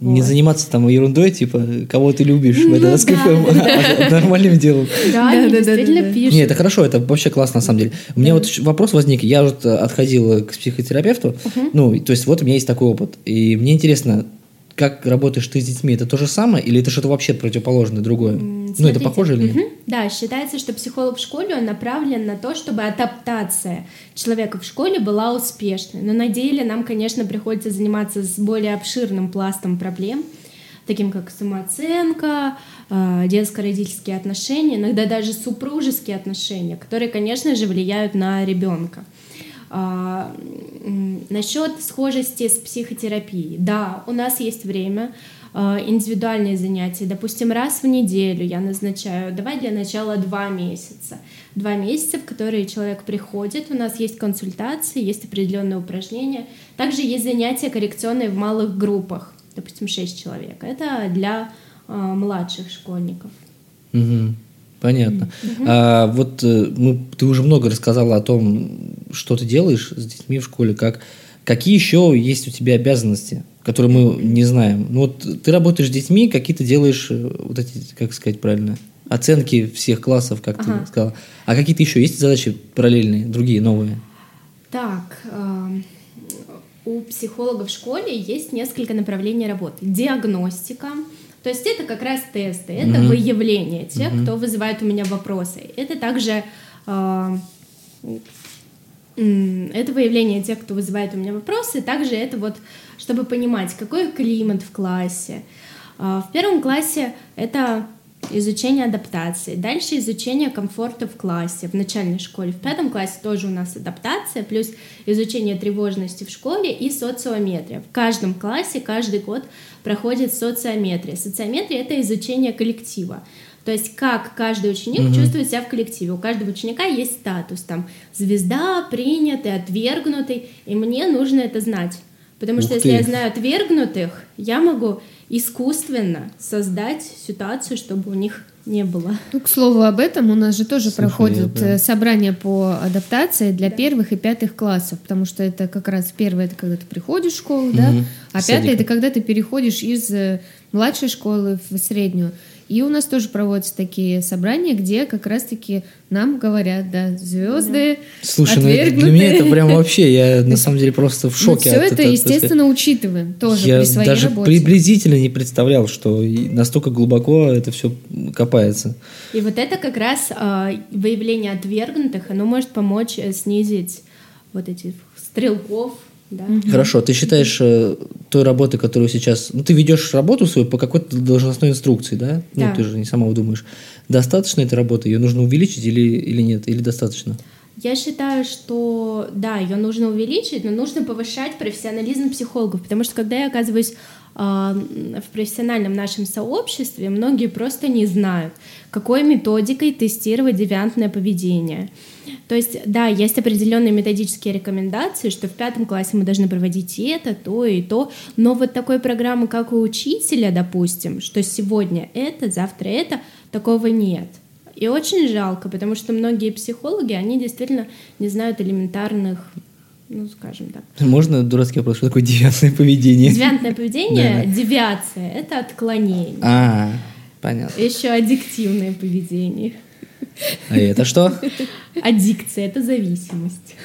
A: Не
C: Вот.
A: заниматься там ерундой, типа, кого ты любишь в
C: Ну
A: этом
C: да,
A: СКФМ,
C: да,
A: а <laughs> нормальным делом.
C: Да, они
B: Да-да-да-да-да.
C: действительно пишут.
A: Не, это хорошо, это вообще классно на самом деле. У меня вот вопрос возник, я вот э, отходил к психотерапевту, ну, то есть вот у меня есть такой опыт, и мне интересно, как работаешь ты с детьми, это то же самое или это что-то вообще противоположное, другое?
C: М,
A: Ну, это
C: смотрите,
A: похоже или нет?
C: мгм. Да, считается, что психолог в школе, он направлен на то, чтобы адаптация человека в школе была успешной. Но на деле нам, конечно, приходится заниматься с более обширным пластом проблем, таким как самооценка, э, детско-родительские отношения, иногда даже супружеские отношения, которые, конечно же, влияют на ребенка. Насчет схожести с психотерапией. Да, у нас есть время, а, индивидуальные занятия. Допустим, раз в неделю я назначаю, давай для начала два месяца. Два месяца, в которые человек приходит, у нас есть консультации, есть определенные упражнения. Также есть занятия коррекционные в малых группах, допустим, 6 человек. Это для а, младших школьников.
A: Мгм. Понятно. А вот мы, ты уже много рассказала о том, что ты делаешь с детьми в школе, как какие еще есть у тебя обязанности, которые мы не знаем. Ну вот ты работаешь с детьми, какие ты делаешь э, вот эти, как сказать правильно, оценки всех классов, как
C: Ага.
A: ты сказала. А какие-то еще есть задачи параллельные, другие, новые?
C: Так, эм, у психолога в школе есть несколько направлений работы. Диагностика, то есть это как раз тесты, это
A: Мгм.
C: выявление тех, кто вызывает у меня вопросы. Это также э, это выявление тех, кто вызывает у меня вопросы, также это вот, чтобы понимать, какой климат в классе. А, В первом классе это изучение адаптации, дальше изучение комфорта в классе, в начальной школе. В пятом классе тоже у нас адаптация, плюс изучение тревожности в школе и социометрия. В каждом классе каждый год проходит социометрия. Социометрия — это изучение коллектива. То есть как каждый ученик чувствует себя в коллективе. У каждого ученика есть статус, там звезда, принятый, отвергнутый, и мне нужно это знать. Потому
A: Ух
C: что если
A: ты.
C: я знаю отвергнутых, я могу искусственно создать ситуацию, чтобы у них не было.
B: Ну, к слову об этом, у нас же тоже
A: Слушай,
B: проходят
A: я, да.
B: э, собрания по адаптации для первых и пятых классов, потому что это как раз первое, это когда ты приходишь в школу, да,
A: Мгм.
B: а
A: С
B: пятое это когда ты переходишь из э, младшей школы в среднюю. И у нас тоже проводятся такие собрания, где как раз-таки нам говорят, да, звезды,
A: Слушай, ну это- для меня это прям вообще, я <laughs> на самом деле просто в шоке.
B: все
A: от
B: это, естественно, учитываем тоже
A: я
B: при своей
A: даже
B: работе.
A: приблизительно не представлял, что и настолько глубоко это все копается.
C: И вот это как раз а, выявление отвергнутых, оно может помочь э, снизить вот этих стрелков, да.
A: Хорошо, ты считаешь э, той работы, которую сейчас... Ну, ты ведешь работу свою по какой-то должностной инструкции, да?
C: Да.
A: Ну, ты же не сама думаешь. Достаточно этой работы? Ее нужно увеличить или, или нет? Или достаточно?
C: Я считаю, что да, ее нужно увеличить, но нужно повышать профессионализм психологов, потому что когда я оказываюсь а, в профессиональном нашем сообществе, многие просто не знают, какой методикой тестировать девиантное поведение. То есть, да, есть определенные методические рекомендации, что в пятом классе мы должны проводить и это, то и то, но вот такой программы, как у учителя, допустим, что сегодня это, завтра это, такого нет. И очень жалко, потому что многие психологи, они действительно не знают элементарных, ну, скажем так.
A: Можно дурацкий вопрос, что такое девиантное поведение?
C: Девиантное <laughs> поведение, девиация — это отклонение.
A: А, понятно.
C: Еще аддиктивное поведение.
A: А это что?
C: Аддикция — это зависимость.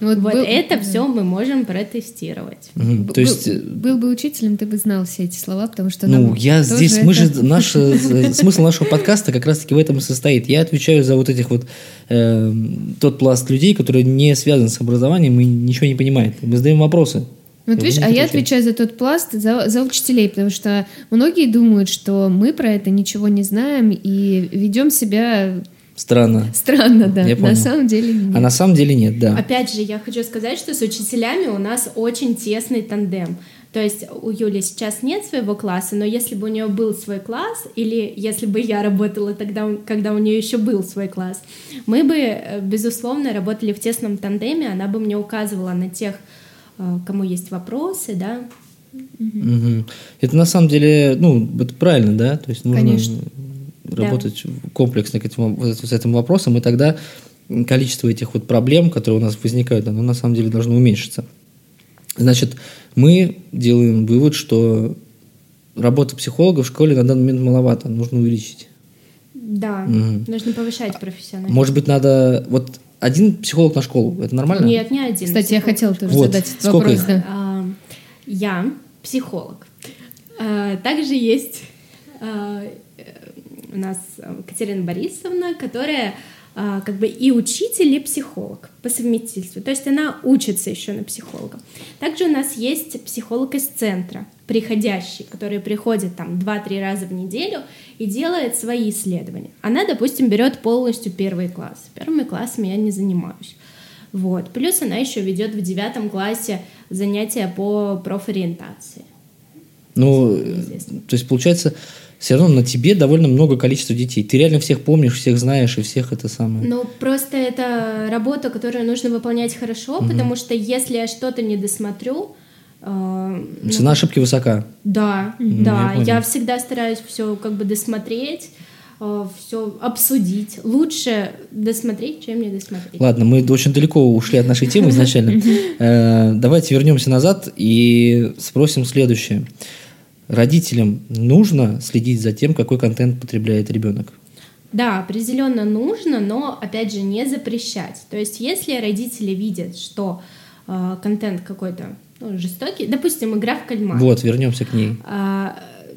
B: Вот
C: Вот
B: был-
C: это все мы можем протестировать.
A: мгм.
B: Б-
A: То есть...
B: был,
A: э,
B: был бы учителем, ты бы знал все эти слова, потому что
A: Ну, я здесь, мы
B: это-
A: же, наш э, смысл нашего подкаста как раз-таки в этом и состоит. Я отвечаю за вот этих вот, э, тот пласт людей, которые не связаны с образованием и ничего не понимают. Мы задаем вопросы.
B: Вот видишь, а я отвечаю за тот пласт, за, за учителей, потому что многие думают, что мы про это ничего не знаем и ведем себя
A: Странно.
B: странно, да.
A: Я
B: На
A: понял.
B: самом деле нет.
A: А на самом деле нет, да.
C: Опять же, я хочу сказать, что с учителями у нас очень тесный тандем. То есть у Юли сейчас нет своего класса, но если бы у нее был свой класс, или если бы я работала тогда, когда у нее еще был свой класс, мы бы, э, безусловно, работали в тесном тандеме, она бы мне указывала на тех, э, кому есть вопросы, да.
A: Мгм. Это на самом деле, ну, это правильно, да? То есть нужно
B: Конечно.
A: Работать комплексно к этим, с этим вопросом, и тогда количество этих вот проблем, которые у нас возникают, оно на самом деле должно уменьшиться. Значит, мы делаем вывод, что работа психолога в школе на данный момент маловато, нужно увеличить.
C: Да, угу. нужно повышать профессионализм.
A: Может быть, надо... Вот один психолог на школу, это нормально?
C: Нет, не один.
B: Кстати, я хотела тоже вот. задать этот Сколько вопрос. Да.
C: А, я психолог. А, также есть а, у нас Катерина Борисовна, которая а, как бы и учитель, и психолог по совместительству. То есть она учится еще на психолога. Также у нас есть психолог из центра, приходящий, который приходит там 2-3 раза в неделю и делает свои исследования. Она, допустим, берет полностью первый класс. Первыми классами я не занимаюсь. Вот. Плюс она еще ведет в девятом классе занятия по профориентации.
A: Ну, то есть, получается, все равно на тебе довольно много количества детей. Ты реально всех помнишь, всех знаешь и всех это самое.
C: Ну, просто это работа, которую нужно выполнять хорошо, угу. потому что если я что-то не досмотрю,
A: э, Цена ну, ошибки высока.
C: Да, mm, да. Я, я всегда стараюсь все как бы досмотреть, э, все обсудить. Лучше досмотреть, чем не досмотреть.
A: Ладно, мы очень далеко ушли от нашей темы <laughs> изначально. Э, давайте вернемся назад и спросим следующее родителям нужно следить за тем, какой контент потребляет ребенок?
C: Да, определенно нужно, но опять же не запрещать. То есть, если родители видят, что э, контент какой-то ну, жестокий, допустим, игра в кальмар.
A: Вот, вернемся к ней.
C: Э,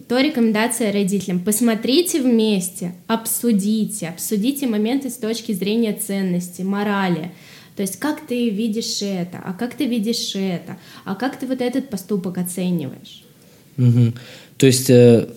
C: то рекомендация родителям: посмотрите вместе, обсудите, обсудите моменты с точки зрения ценности, морали. То есть, как ты видишь это, а как ты видишь это, а как ты вот этот поступок оцениваешь.
A: Угу. То есть э,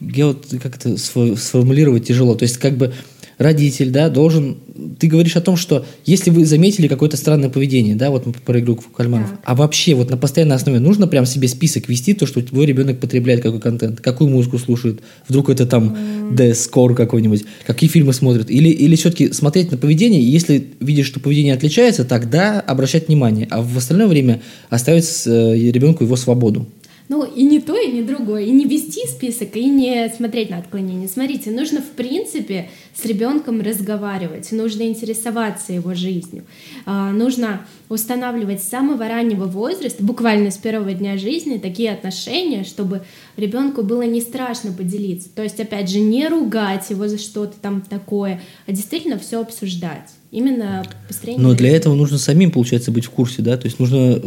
A: я вот как то сформулировать тяжело. То есть как бы родитель, да, должен... Ты говоришь о том, что если вы заметили какое-то странное поведение, да, вот про игру в кальмаров, так. а вообще вот на постоянной основе нужно прям себе список вести, то, что твой ребенок потребляет какой контент, какую музыку слушает, вдруг это там D-скор какой-нибудь, какие фильмы смотрят, или, или все-таки смотреть на поведение, и если видишь, что поведение отличается, тогда обращать внимание, а в остальное время оставить э, ребенку его свободу.
C: Ну, и не то, и не другое. И не вести список, и не смотреть на отклонения. Смотрите, нужно, в принципе, с ребенком разговаривать, нужно интересоваться его жизнью, а, нужно устанавливать с самого раннего возраста, буквально с первого дня жизни, такие отношения, чтобы ребенку было не страшно поделиться. То есть, опять же, не ругать его за что-то там такое, а действительно все обсуждать. Именно построение.
A: Но для этого нужно самим, получается, быть в курсе, да? То есть нужно,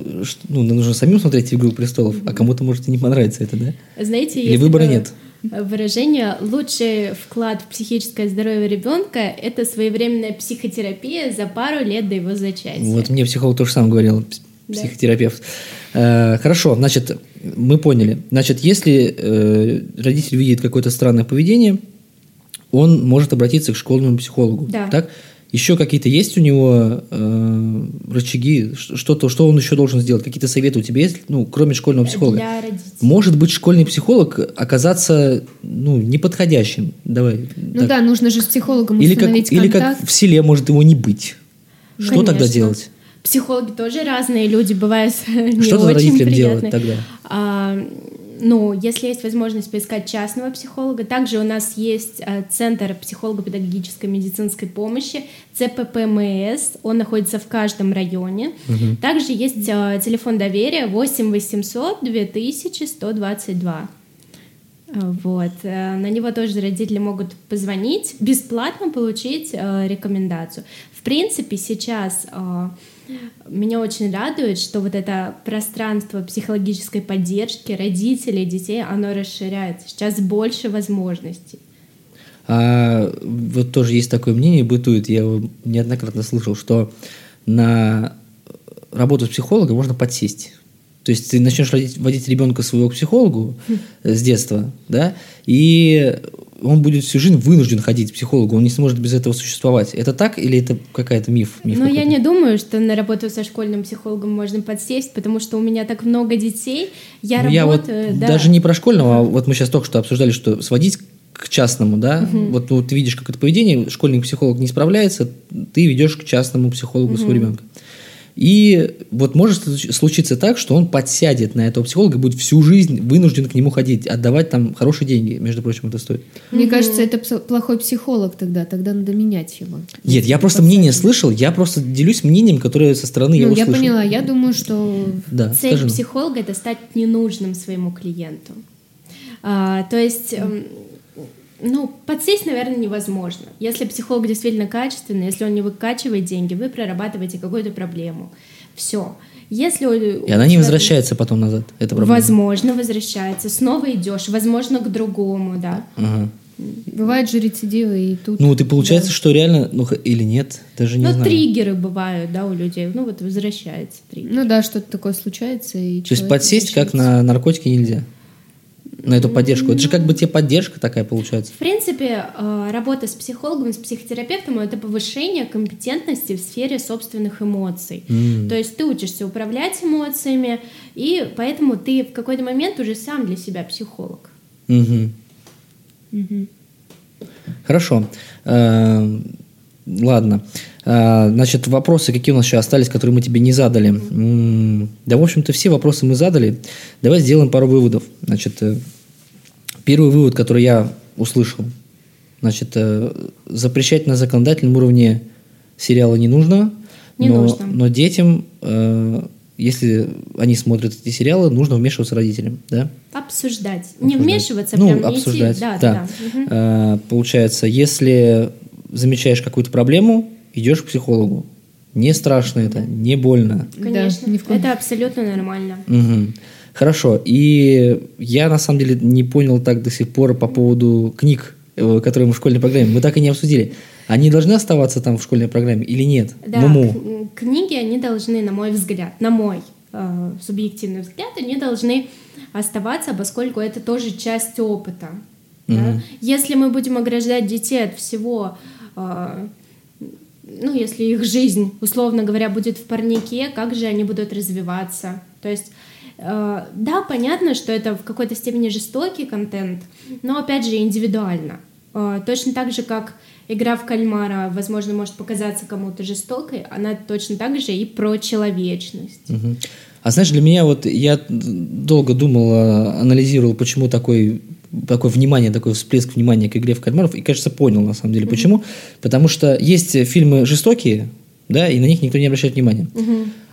A: ну, нужно самим смотреть «Игру престолов», а кому-то может и не понравится это, да?
C: Знаете,
A: Или выбора нет?
C: выражение «лучший вклад в психическое здоровье ребенка – это своевременная психотерапия за пару лет до его зачатия».
A: Вот мне психолог тоже сам говорил, психотерапевт. Да. Э, хорошо, значит, мы поняли. Значит, если э, родитель видит какое-то странное поведение, он может обратиться к школьному психологу.
C: Да.
A: Так? Еще какие-то есть у него э, рычаги, что-то, что он еще должен сделать? Какие-то советы у тебя есть, ну, кроме школьного психолога?
C: Для родителей.
A: Может быть, школьный психолог оказаться ну, неподходящим. Давай.
B: Ну так. да, нужно же с психологом или установить
A: как, контакт. Или как в селе может его не быть. Что Конечно. тогда делать?
C: Психологи тоже разные люди, бывают <laughs> не
A: Что
C: очень
A: родителям
C: приятные.
A: делать тогда?
C: А, ну, если есть возможность поискать частного психолога, также у нас есть э, Центр психолого-педагогической медицинской помощи, ЦППМС, он находится в каждом районе. Угу. Также есть э, телефон доверия 8 800 2122. Вот. Э, на него тоже родители могут позвонить, бесплатно получить рекомендацию. В принципе, сейчас меня очень радует, что вот это пространство психологической поддержки родителей, детей, оно расширяется. Сейчас больше возможностей.
A: А вот тоже есть такое мнение, бытует, я его неоднократно слышал, что на работу с психологом можно подсесть. То есть ты начнешь водить, водить ребенка своего к психологу с детства, да, и он будет всю жизнь вынужден ходить к психологу, он не сможет без этого существовать. Это так или это какая-то миф? миф
C: ну, я не думаю, что на работу со школьным психологом можно подсесть, потому что у меня так много детей, я ну, работаю...
A: Я вот
C: да.
A: даже не про школьного, а вот мы сейчас только что обсуждали, что сводить к частному, да, угу. вот ну, ты видишь как это поведение, школьный психолог не справляется, ты ведешь к частному психологу угу. своего ребенка. И вот может случиться так, что он подсядет на этого психолога, будет всю жизнь вынужден к нему ходить, отдавать там хорошие деньги, между прочим, это стоит.
B: Мне кажется, это плохой психолог тогда, тогда надо менять его.
A: Нет, я просто мнение слышал, я просто делюсь мнением, которое со стороны я
B: Ну, я
A: услышал.
B: поняла, я думаю, что
A: Да,
C: Цель
A: скажи.
C: психолога это стать ненужным своему клиенту. А, то есть, эм, ну, подсесть, наверное, невозможно. Если психолог действительно качественный, если он не выкачивает деньги, вы прорабатываете какую-то проблему. Все. Если у-
A: И она
C: у
A: не
C: тебя-
A: возвращается потом назад. Это проблема.
C: Возможно, возвращается. Снова идешь, возможно, к другому, да.
A: Ага.
B: бывают же рецидивы, и тут...
A: Ну, вот и получается, что реально, ну, или нет, даже не
C: Но
A: знаю.
C: триггеры бывают, да, у людей. Ну, вот возвращается триггер.
B: Ну да, что-то такое случается, и
A: То есть подсесть как на наркотики нельзя. На эту поддержку. Это же как бы тебе поддержка такая получается.
C: В принципе, э, работа с психологом, с психотерапевтом — это повышение компетентности в сфере собственных эмоций.
A: М.
C: То есть ты учишься управлять эмоциями, и поэтому ты в какой-то момент уже сам для себя психолог.
A: Мгм.
B: Мгм.
A: Хорошо. Э, Ладно. Э, Значит, вопросы какие у нас еще остались, которые мы тебе не задали? Да, в общем-то, все вопросы мы задали. Давай сделаем пару выводов. Значит, э, первый вывод, который я услышал. Значит, э, запрещать на законодательном уровне сериалы не нужно.
C: Не
A: но,
C: нужно.
A: Но детям, э, если они смотрят эти сериалы, нужно вмешиваться родителям, да?
C: Обсуждать. Не вмешиваться,
A: ну,
C: прям не
A: обсуждать,
C: идти. Да,
A: да.
C: да.
A: Э, Получается, если замечаешь какую-то проблему, идешь к психологу. Не страшно это, не больно.
C: Конечно,
B: Да, ни в коем-
C: это абсолютно нормально.
A: Мгм. Хорошо. И я на самом деле не понял так до сих пор по поводу книг, э, которые мы в школьной программе. Мы так и не обсудили. Они должны оставаться там в школьной программе или нет?
C: Да,
A: Муму.
C: к- книги, они должны, на мой взгляд, на мой э, субъективный взгляд, они должны оставаться, поскольку это тоже часть опыта. да.
A: Мгм.
C: Если мы будем ограждать детей от всего, э, ну, если их жизнь, условно говоря, будет в парнике, как же они будут развиваться? То есть, э, да, понятно, что это в какой-то степени жестокий контент, но, опять же, индивидуально. Э, Точно так же, как игра в кальмара, возможно, может показаться кому-то жестокой, она точно так же и про человечность.
A: Мгм. А знаешь, для меня вот я долго думал, а, анализировал, почему такой такое внимание, такой всплеск внимания к игре в кальмаров, и, кажется, понял на самом деле, почему. Потому что есть фильмы жестокие, да, и на них никто не обращает внимания.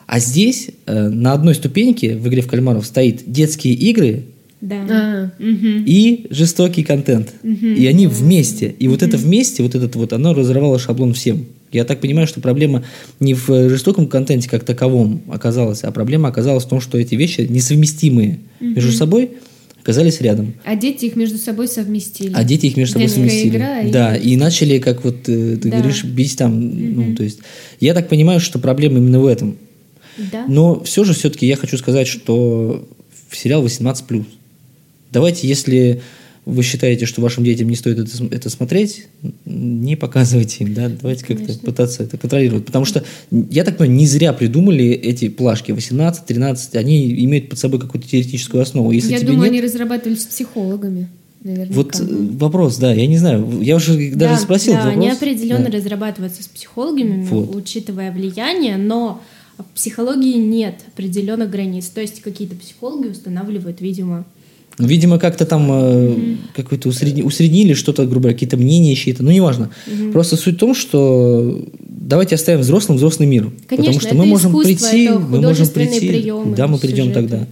A: А здесь э, на одной ступеньке в игре в кальмаров стоит детские игры
C: Да.
B: А,
A: и жестокий контент. И они вместе. И вот это вместе, вот этот вот, оно разорвало шаблон всем. Я так понимаю, что проблема не в э, жестоком контенте как таковом оказалась, а проблема оказалась в том, что эти вещи несовместимые между собой оказались рядом.
B: А дети их между собой совместили.
A: А дети их между собой
B: Детская
A: совместили.
B: игра и-
A: Да, и начали, как вот э, ты
C: Да.
A: говоришь, бить там. Ну, то есть, я так понимаю, что проблема именно в этом.
C: Да.
A: Но все же все-таки я хочу сказать, что сериал 18+. Давайте, если вы считаете, что вашим детям не стоит это, это смотреть, не показывайте им, да, давайте как-то пытаться это контролировать. Потому что, я так понимаю, не зря придумали эти плашки 18, 13, они имеют под собой какую-то теоретическую основу. Если
B: Я думаю,
A: нет,
B: они разрабатывались с психологами, наверняка.
A: вот э, вопрос, да, я не знаю, я уже даже
C: да,
A: спросил
C: да,
A: этот
C: они
A: вопрос.
C: определенно
A: Да.
C: разрабатываются с психологами,
A: Вот.
C: учитывая влияние, но в психологии нет определенных границ. То есть какие-то психологи устанавливают, видимо,
A: Видимо, как-то там э, какой-то усредни- усреднили что-то, грубо говоря, какие-то мнения чьи-то. Ну, неважно. Просто суть в том, что давайте оставим взрослым взрослый мир. потому
C: Конечно,
A: что
C: это
A: мы можем прийти,
C: это
A: мы можем прийти.
C: приемы,
A: да, мы придем
C: сюжеты.
A: тогда.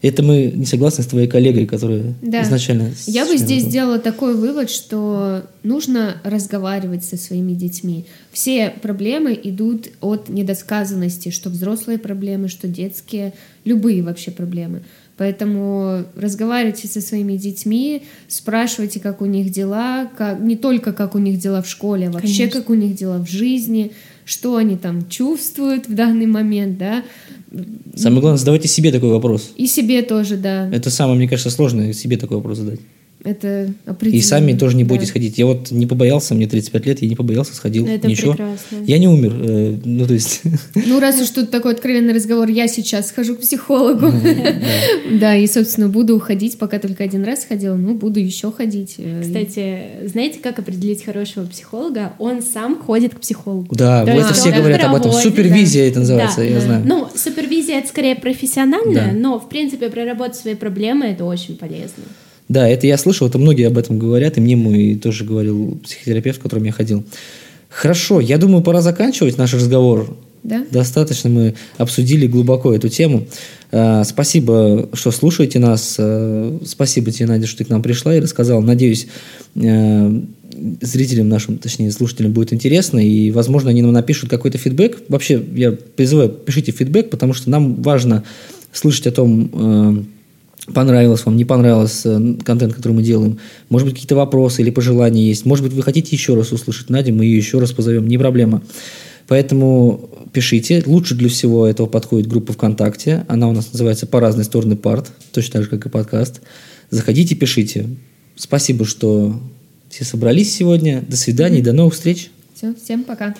A: Это мы не согласны с твоей коллегой, которая
B: Да.
A: изначально...
B: Я бы здесь
A: это-
B: сделала такой вывод, что нужно разговаривать со своими детьми. Все проблемы идут от недосказанности, что взрослые проблемы, что детские, любые вообще проблемы. Поэтому разговаривайте со своими детьми, спрашивайте, как у них дела, как, не только как у них дела в школе, а вообще
C: Конечно.
B: как у них дела в жизни, что они там чувствуют в данный момент, да,
A: Самое главное, задавайте себе такой вопрос.
B: и себе тоже, да.
A: Это самое, мне кажется, сложное, себе такой вопрос задать.
B: Это определенно.
A: И сами тоже не
B: да.
A: бойтесь ходить. Я вот не побоялся, мне 35 лет, я не побоялся, сходил.
C: Это
A: ничего.
C: прекрасно.
A: Я не умер. э, Ну, то есть...
B: Ну, раз уж тут такой откровенный разговор, я сейчас схожу к психологу. <laughs> Да, и, собственно, буду ходить, пока только один раз ходила, ну, буду еще ходить. Э,
C: Кстати, знаете, как определить хорошего психолога? Он сам ходит к психологу.
A: Да, это все говорят об этом. Супервизия
C: да.
A: это называется,
C: Да.
A: я знаю.
C: Ну, супервизия это скорее профессиональная,
A: Да.
C: но в принципе проработать свои проблемы это очень полезно.
A: Да, это я слышал, это многие об этом говорят, и мне мой тоже говорил психотерапевт, к которому я ходил. Хорошо, я думаю, пора заканчивать наш разговор.
B: Да?
A: Достаточно мы обсудили глубоко эту тему. Э, Спасибо, что слушаете нас. Э, Спасибо тебе, Надя, что ты к нам пришла и рассказала. Надеюсь, э, зрителям нашим, точнее, слушателям будет интересно, и, возможно, они нам напишут какой-то фидбэк. Вообще, я призываю, пишите фидбэк, потому что нам важно слышать о том, понравилось вам, не понравилось э, контент, который мы делаем. Может быть, какие-то вопросы или пожелания есть. Может быть, вы хотите еще раз услышать Надю, мы ее еще раз позовем, не проблема. Поэтому пишите. Лучше для всего этого подходит группа ВКонтакте. Она у нас называется «По разные стороны парт», точно так же, как и подкаст. Заходите, пишите. Спасибо, что все собрались сегодня. До свидания и до новых встреч.
B: Все, всем пока.